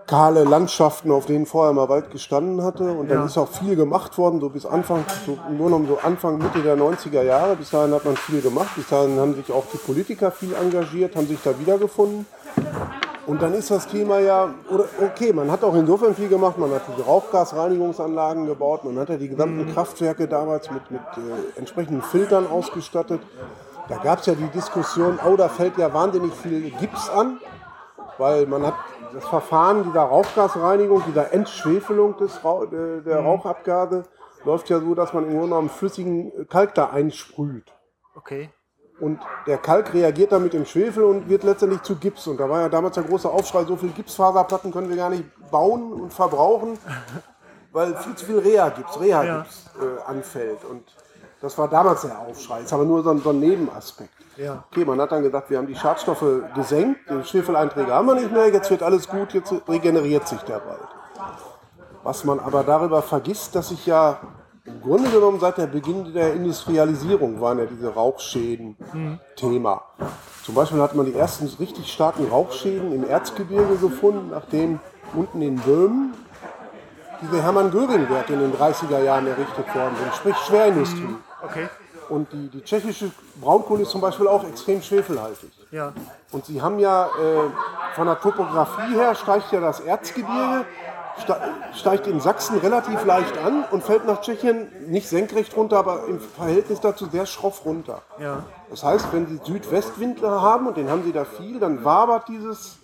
kahle Landschaften, auf denen vorher mal Wald gestanden hatte. Und dann Ja. ist auch viel gemacht worden, so bis Anfang, so Grunde genommen so Anfang, Mitte der 90er Jahre. Bis dahin hat man viel gemacht. Bis dahin haben sich auch die Politiker viel engagiert, haben sich da wiedergefunden. Und dann ist das Thema ja, oder okay, man hat auch insofern viel gemacht, man hat die Rauchgasreinigungsanlagen gebaut, man hat ja die gesamten Kraftwerke damals mit, mit äh, entsprechenden Filtern ausgestattet. Da gab es ja die Diskussion, oh, da fällt ja wahnsinnig viel Gips an, weil man hat das Verfahren dieser Rauchgasreinigung, dieser Entschwefelung des Rauch, äh, der Mhm. Rauchabgase, läuft ja so, dass man im Grunde genommen flüssigen Kalk da einsprüht. Okay. Und der Kalk reagiert dann mit dem Schwefel und wird letztendlich zu Gips. Und da war ja damals der große Aufschrei, so viel Gipsfaserplatten können wir gar nicht bauen und verbrauchen, weil viel zu viel Reha-Gips, Reha-Gips äh, anfällt. Und das war damals der Aufschrei. Ist aber nur so ein, so ein Nebenaspekt. Ja. Okay, man hat dann gesagt, wir haben die Schadstoffe gesenkt, den Schwefeleinträge haben wir nicht mehr, jetzt wird alles gut, jetzt regeneriert sich der Wald. Was man aber darüber vergisst, dass sich ja im Grunde genommen seit der Beginn der Industrialisierung waren ja diese Rauchschäden Mhm. Thema. Zum Beispiel hat man die ersten richtig starken Rauchschäden im Erzgebirge gefunden, nachdem unten in Böhmen diese Hermann-Göring-Werke in den 30er Jahren errichtet worden sind, sprich Schwerindustrie. Okay. Und die, die tschechische Braunkohle ist zum Beispiel auch extrem schwefelhaltig. Ja. Und sie haben ja äh, von der Topografie her steigt ja das Erzgebirge, ste- steigt in Sachsen relativ leicht an und fällt nach Tschechien nicht senkrecht runter, aber im Verhältnis dazu sehr schroff runter. Ja. Das heißt, wenn Sie Südwestwind haben, und den haben Sie da viel, dann wabert dieses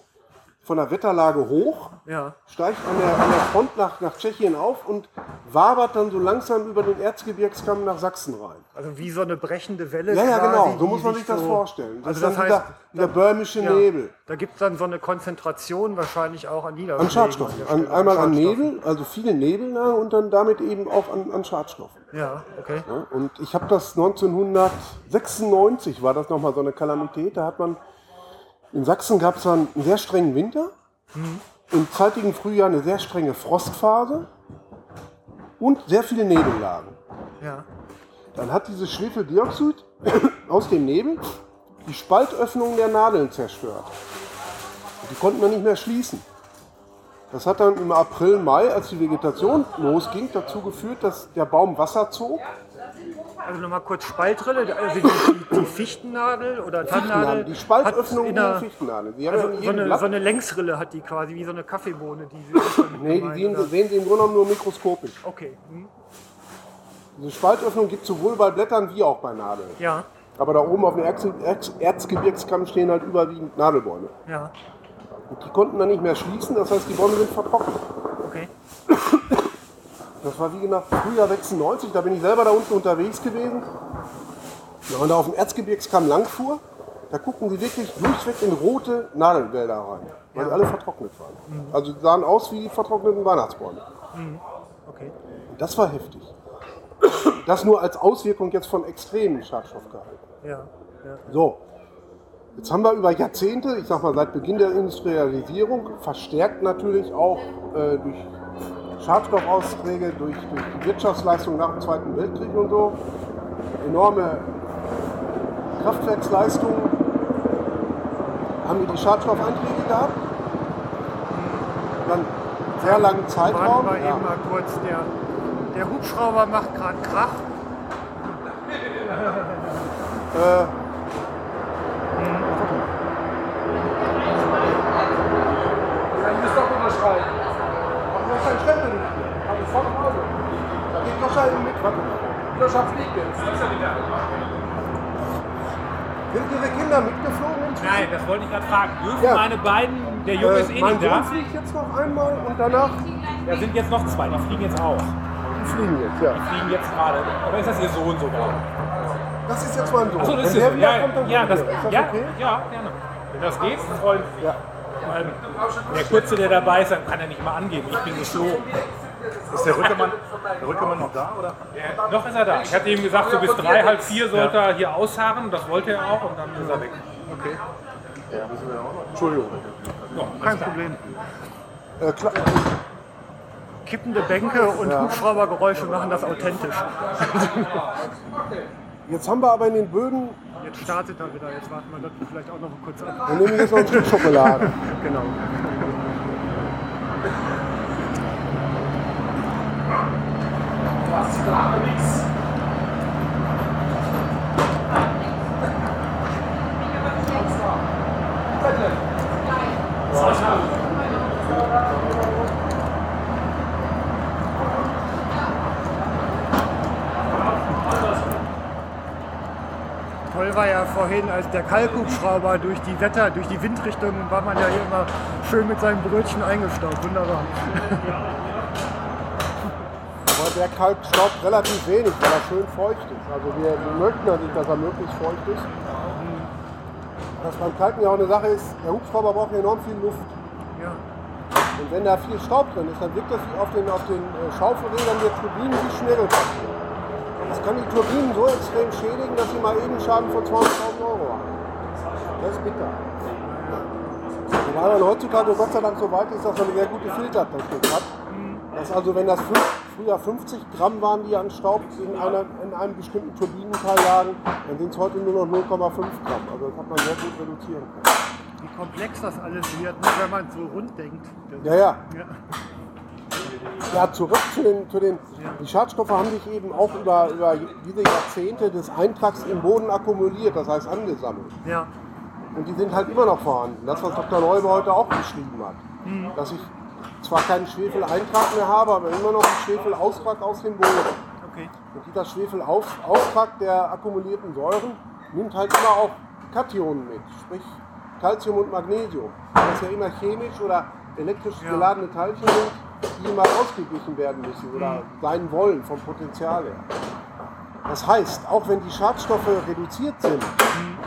von der Wetterlage hoch, Ja. steigt an der, an der Front nach, nach Tschechien auf und wabert dann so langsam über den Erzgebirgskamm nach Sachsen rein. Also wie so eine brechende Welle. Ja, ja, genau. So muss man sich das so- vorstellen. Das Also das heißt, dieser, dieser böhmische ja, Nebel. Da gibt es dann so eine Konzentration wahrscheinlich auch an Niederschlägen. An Schadstoffen. der An, einmal an Schadstoffen. Nebel, also viele Nebelnahe und dann damit eben auch an, an Schadstoffen. Ja, okay. Ja, und ich habe das 1996 war das nochmal so eine Kalamität. Da hat man in Sachsen gab es dann einen sehr strengen Winter, Mhm. im zeitigen Frühjahr eine sehr strenge Frostphase und sehr viele Nebellagen. Ja. Dann hat dieses Schwefeldioxid aus dem Nebel die Spaltöffnungen der Nadeln zerstört. Die konnten dann nicht mehr schließen. Das hat dann im April, Mai, als die Vegetation losging, dazu geführt, dass der Baum Wasser zog. Also nochmal kurz Spaltrille, also die, die, Fichtennadel oder Tannennadel. die Spaltöffnung in der Fichtennadel. Haben also so, eine, so eine Längsrille hat die quasi, wie so eine Kaffeebohne. Die sie Nee, die sehen, Sie- sehen Sie im Grunde genommen nur mikroskopisch. Okay. Hm. Diese Spaltöffnung gibt es sowohl bei Blättern wie auch bei Nadeln. Ja, Aber da oben auf dem Erz Erz Erzgebirgskamm stehen halt überwiegend Nadelbäume. ja, Und die konnten dann nicht mehr schließen, das heißt, die Bäume sind vertrocknet. okay. Das war wie gesagt Frühjahr 96, da bin ich selber da unten unterwegs gewesen. Wenn man da auf dem Erzgebirgskamm langfuhr, da guckten sie wirklich durchweg in rote Nadelwälder rein, weil die alle vertrocknet waren. Also die sahen aus wie die vertrockneten Weihnachtsbäume. Mhm. Okay. Das war heftig. Das nur als Auswirkung jetzt von extremen Schadstoffgehalten. Ja, ja. So, jetzt haben wir über Jahrzehnte, ich sag mal seit Beginn der Industrialisierung, verstärkt natürlich auch äh, durch Schadstoffausträge, durch, durch die Wirtschaftsleistung nach dem Zweiten Weltkrieg und so, enorme Kraftwerksleistungen, haben wir die Schadstoffeinträge gehabt. Dann sehr langen Zeitraum. Warten wir Ja. eben mal kurz. Der, der Hubschrauber macht gerade Krach. Äh, Ja, ihr müsst doch unterschreiben. Warum ist dein Stempel nicht hier? Hab ich vor dem Auto. Da geht Joscha eben mit. Warte mal. Joscha fliegt jetzt. Sind diese Kinder mitgeflogen? Nein, das wollte ich gerade fragen. Dürfen Ja. meine beiden, der Junge ist Äh, eh mein nicht da. Sohn fliegt jetzt noch einmal und danach. Da sind jetzt noch zwei, die fliegen jetzt auch. Die fliegen jetzt, ja. Die fliegen jetzt gerade. Oder ist das ihr Sohn sogar? Das ist jetzt mein Sohn. Achso, das Wenn ist der ihr wieder ja, kommt, dann ja, das. Ist das ja, okay? ja, gerne. Wenn das geht, freue ich mich. Weil der Kurze, der dabei ist, dann kann er nicht mal angeben. Ich bin geflogen. Ist der Rückemann, der Rückemann noch da? Oder? Ja, noch ist er da. Ich hatte ihm gesagt, so bis drei, halb vier sollte er hier ausharren. Das wollte er auch und dann ist er weg. Okay. Entschuldigung. Kein Problem. Äh, klar. Kippende Bänke und Ja. Hubschraubergeräusche machen das authentisch. Jetzt haben wir aber in den Böden. Jetzt startet er wieder. Jetzt warten wir das vielleicht auch noch mal kurz ab. Dann nehme ich jetzt noch ein Stück Schokolade. genau. Ist da nichts? Toll war ja vorhin, als der Kalkhubschrauber durch die Wetter, durch die Windrichtungen war man ja hier immer schön mit seinem Brötchen eingestaubt. Wunderbar. Der Kalk staubt relativ wenig, weil er schön feucht ist. Also wir, möchten nicht, dass er möglichst feucht ist. Was beim Kalken ja auch eine Sache ist, der Hubschrauber braucht enorm viel Luft. Ja. Und wenn da viel Staub drin ist, dann wirkt das wie auf den, auf den äh, Schaufelrädern der Turbinen wie Schmirgelpapier. Das kann die Turbinen so extrem schädigen, dass sie mal eben Schaden von 200.000 Euro haben. Das ist bitter. Wobei man heutzutage Gott sei Dank so weit ist, dass man eine sehr gute Filtertechnik hat. Dass also, wenn das früher 50 Gramm waren, die an Staub in, einer, in einem bestimmten Turbinenteil lagen, dann sind es heute nur noch 0,5 Gramm. Also das hat man sehr gut reduzieren können. Wie komplex das alles wird, ne, wenn man so rund denkt. Ja, ja. ja. Ja, zurück zu den, zu den. Die Schadstoffe haben sich eben auch über, über diese Jahrzehnte des Eintrags im Boden akkumuliert, das heißt angesammelt. Ja. Und die sind halt immer noch vorhanden. Das, was Dr. Neube heute auch beschrieben hat. Mhm. Dass ich zwar keinen Schwefeleintrag mehr habe, aber immer noch einen Schwefelaustrag aus dem Boden. Okay. Und dieser Schwefelaustrag der akkumulierten Säuren nimmt halt immer auch Kationen mit, sprich Calcium und Magnesium. Das ja immer chemisch oder elektrisch geladene Teilchen sind, die immer ausgeglichen werden müssen oder sein wollen vom Potenzial her. Das heißt, auch wenn die Schadstoffe reduziert sind,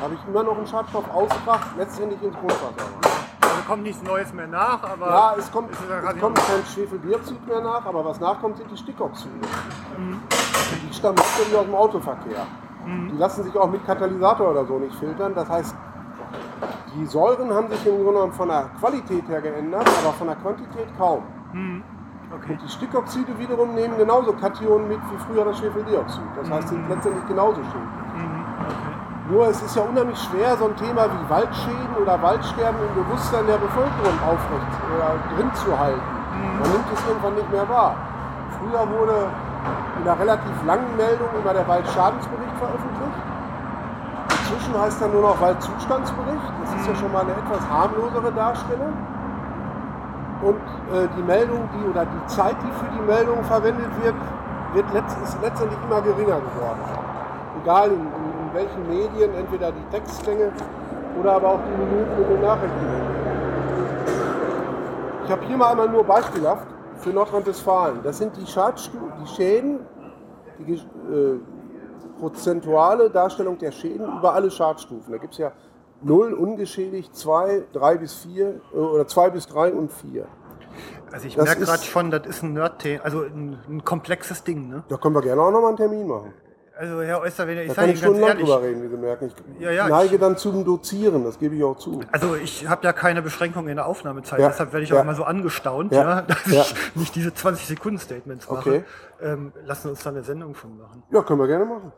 habe ich immer noch einen Schadstoffaustrag letztendlich ins Grundwasser. Kommt nichts Neues mehr nach, aber. Ja, es kommt, es gerade kommt kein Schwefeldioxid mehr nach, aber was nachkommt, sind die Stickoxide. Mhm. Die stammen ursprünglich aus dem Autoverkehr. Mhm. Die lassen sich auch mit Katalysator oder so nicht filtern. Das heißt, die Säuren haben sich im Grunde genommen von der Qualität her geändert, aber von der Quantität kaum. Mhm. Und die Stickoxide wiederum nehmen genauso Kationen mit wie früher das Schwefeldioxid. Das heißt, sind letztendlich genauso schädlich. Nur es ist ja unheimlich schwer, so ein Thema wie Waldschäden oder Waldsterben im Bewusstsein der Bevölkerung aufrecht oder drin zu halten. Man nimmt es irgendwann nicht mehr wahr. Früher wurde in einer relativ langen Meldung immer der Waldschadensbericht veröffentlicht. Inzwischen heißt er nur noch Waldzustandsbericht. Das ist ja schon mal eine etwas harmlosere Darstellung. Und äh, die Meldung, die oder die Zeit, die für die Meldung verwendet wird, wird letzt, ist letztendlich immer geringer geworden. Egal in, in welchen Medien, entweder die Textlänge oder aber auch die Minuten in den Nachrichten. Ich habe hier mal einmal nur beispielhaft für Nordrhein-Westfalen. Das sind die, Schadstu die Schäden, die äh, prozentuale Darstellung der Schäden über alle Schadstufen. Da gibt es ja 0 ungeschädigt, 2, 3 bis 4 äh, oder 2 bis 3 und 4. Also ich merke gerade schon, das ist ein Nerd-Thema, also ein, ein komplexes Ding, ne? Da können wir gerne auch nochmal einen Termin machen. Also Herr Oyster, wenn ich sage kann Ihnen ich ganz ehrlich, drüber reden, wie Sie merken. Ich Ja, ja, neige ich- dann zum Dozieren, das gebe ich auch zu. also ich habe ja keine Beschränkung in der Aufnahmezeit, Ja, deshalb werde ich auch immer so angestaunt, dass ich nicht diese 20 Sekunden Statements mache. Okay. Ähm, lassen uns da eine Sendung von machen. Ja, können wir gerne machen.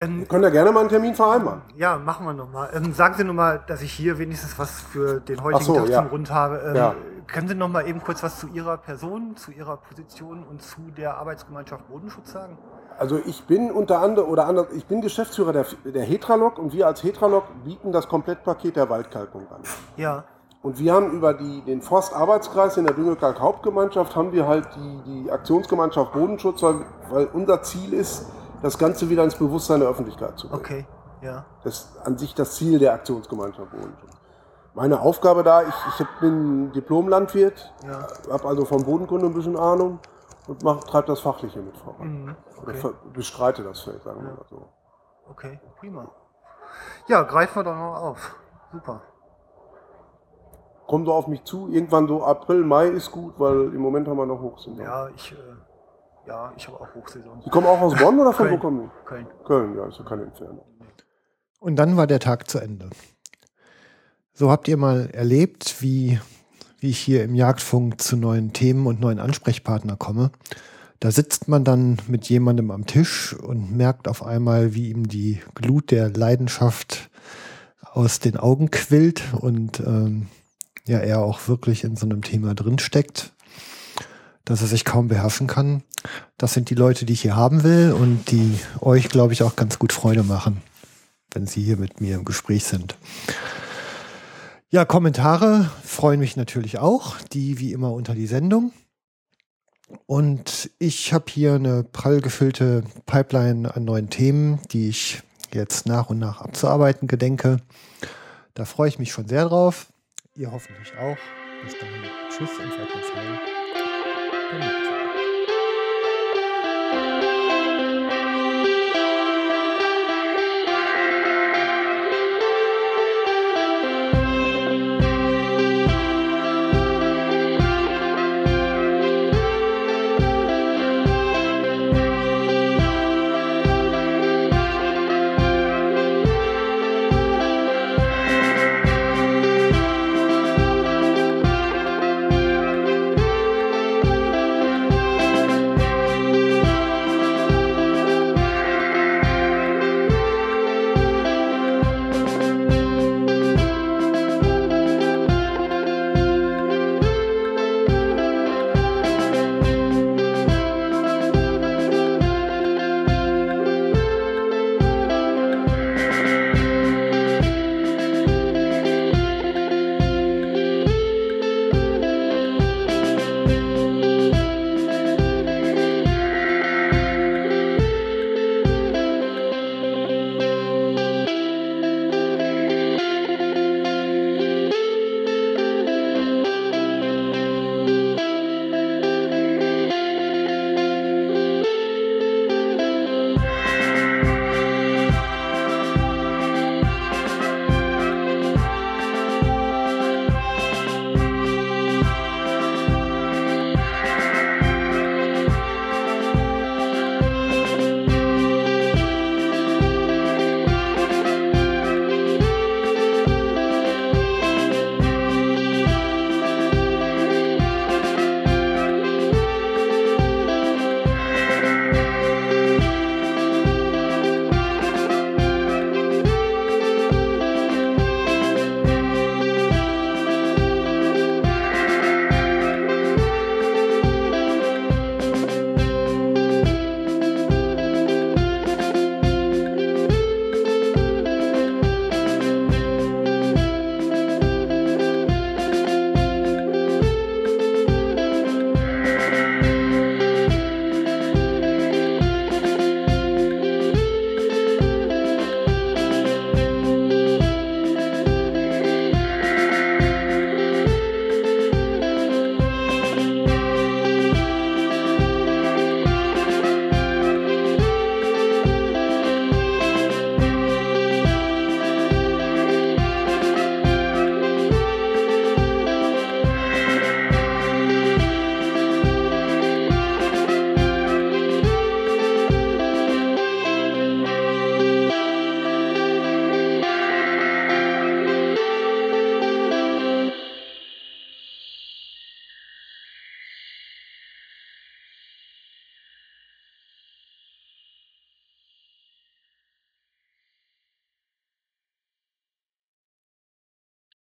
Ähm, wir können ja gerne mal einen Termin vereinbaren. Ja, machen wir nochmal. Ähm, sagen Sie nochmal, dass ich hier wenigstens was für den heutigen so, Tag zum Rund habe. Ähm. Können Sie nochmal eben kurz was zu Ihrer Person, zu Ihrer Position und zu der Arbeitsgemeinschaft Bodenschutz sagen? Also ich bin unter anderem oder anders, ich bin Geschäftsführer der, der Hetralog und wir als Hetralog bieten das Komplettpaket der Waldkalkung an. Ja. Und wir haben über die, den Forstarbeitskreis in der Düngekalk Hauptgemeinschaft haben wir halt die, die Aktionsgemeinschaft Bodenschutz, weil, weil unser Ziel ist, das Ganze wieder ins Bewusstsein der Öffentlichkeit zu bringen. Okay, ja. Das ist an sich das Ziel der Aktionsgemeinschaft Bodenschutz. Meine Aufgabe da, ich, ich bin Diplom-Landwirt, Ja. habe also vom Bodenkunde ein bisschen Ahnung und mach, treibe das Fachliche mit voran. Mhm, Oder okay. ver- bestreite das Feld, sagen wir mal so. Okay, prima. Ja, greifen wir doch noch auf. Super. Komm so auf mich zu, irgendwann so April, Mai ist gut, weil im Moment haben wir noch Hochsaison. Ja, ich, äh, ja, ich habe auch Hochsaison. Sie kommen auch aus Bonn oder von Köln. wo kommen die? Köln. Köln, ja, ist ja keine Entfernung. Und dann war der Tag zu Ende. So habt ihr mal erlebt, wie, wie ich hier im Jagdfunk zu neuen Themen und neuen Ansprechpartner komme. Da sitzt man dann mit jemandem am Tisch und merkt auf einmal, wie ihm die Glut der Leidenschaft aus den Augen quillt und ähm, ja, er auch wirklich in so einem Thema drinsteckt, dass er sich kaum beherrschen kann. Das sind die Leute, die ich hier haben will und die euch, glaube ich, auch ganz gut Freude machen, wenn sie hier mit mir im Gespräch sind. Ja, Kommentare freuen mich natürlich auch, die wie immer unter die Sendung. Und ich habe hier eine prall gefüllte Pipeline an neuen Themen, die ich jetzt nach und nach abzuarbeiten gedenke. Da freue ich mich schon sehr drauf. Ihr hoffentlich auch. Bis dahin. Tschüss und seid uns.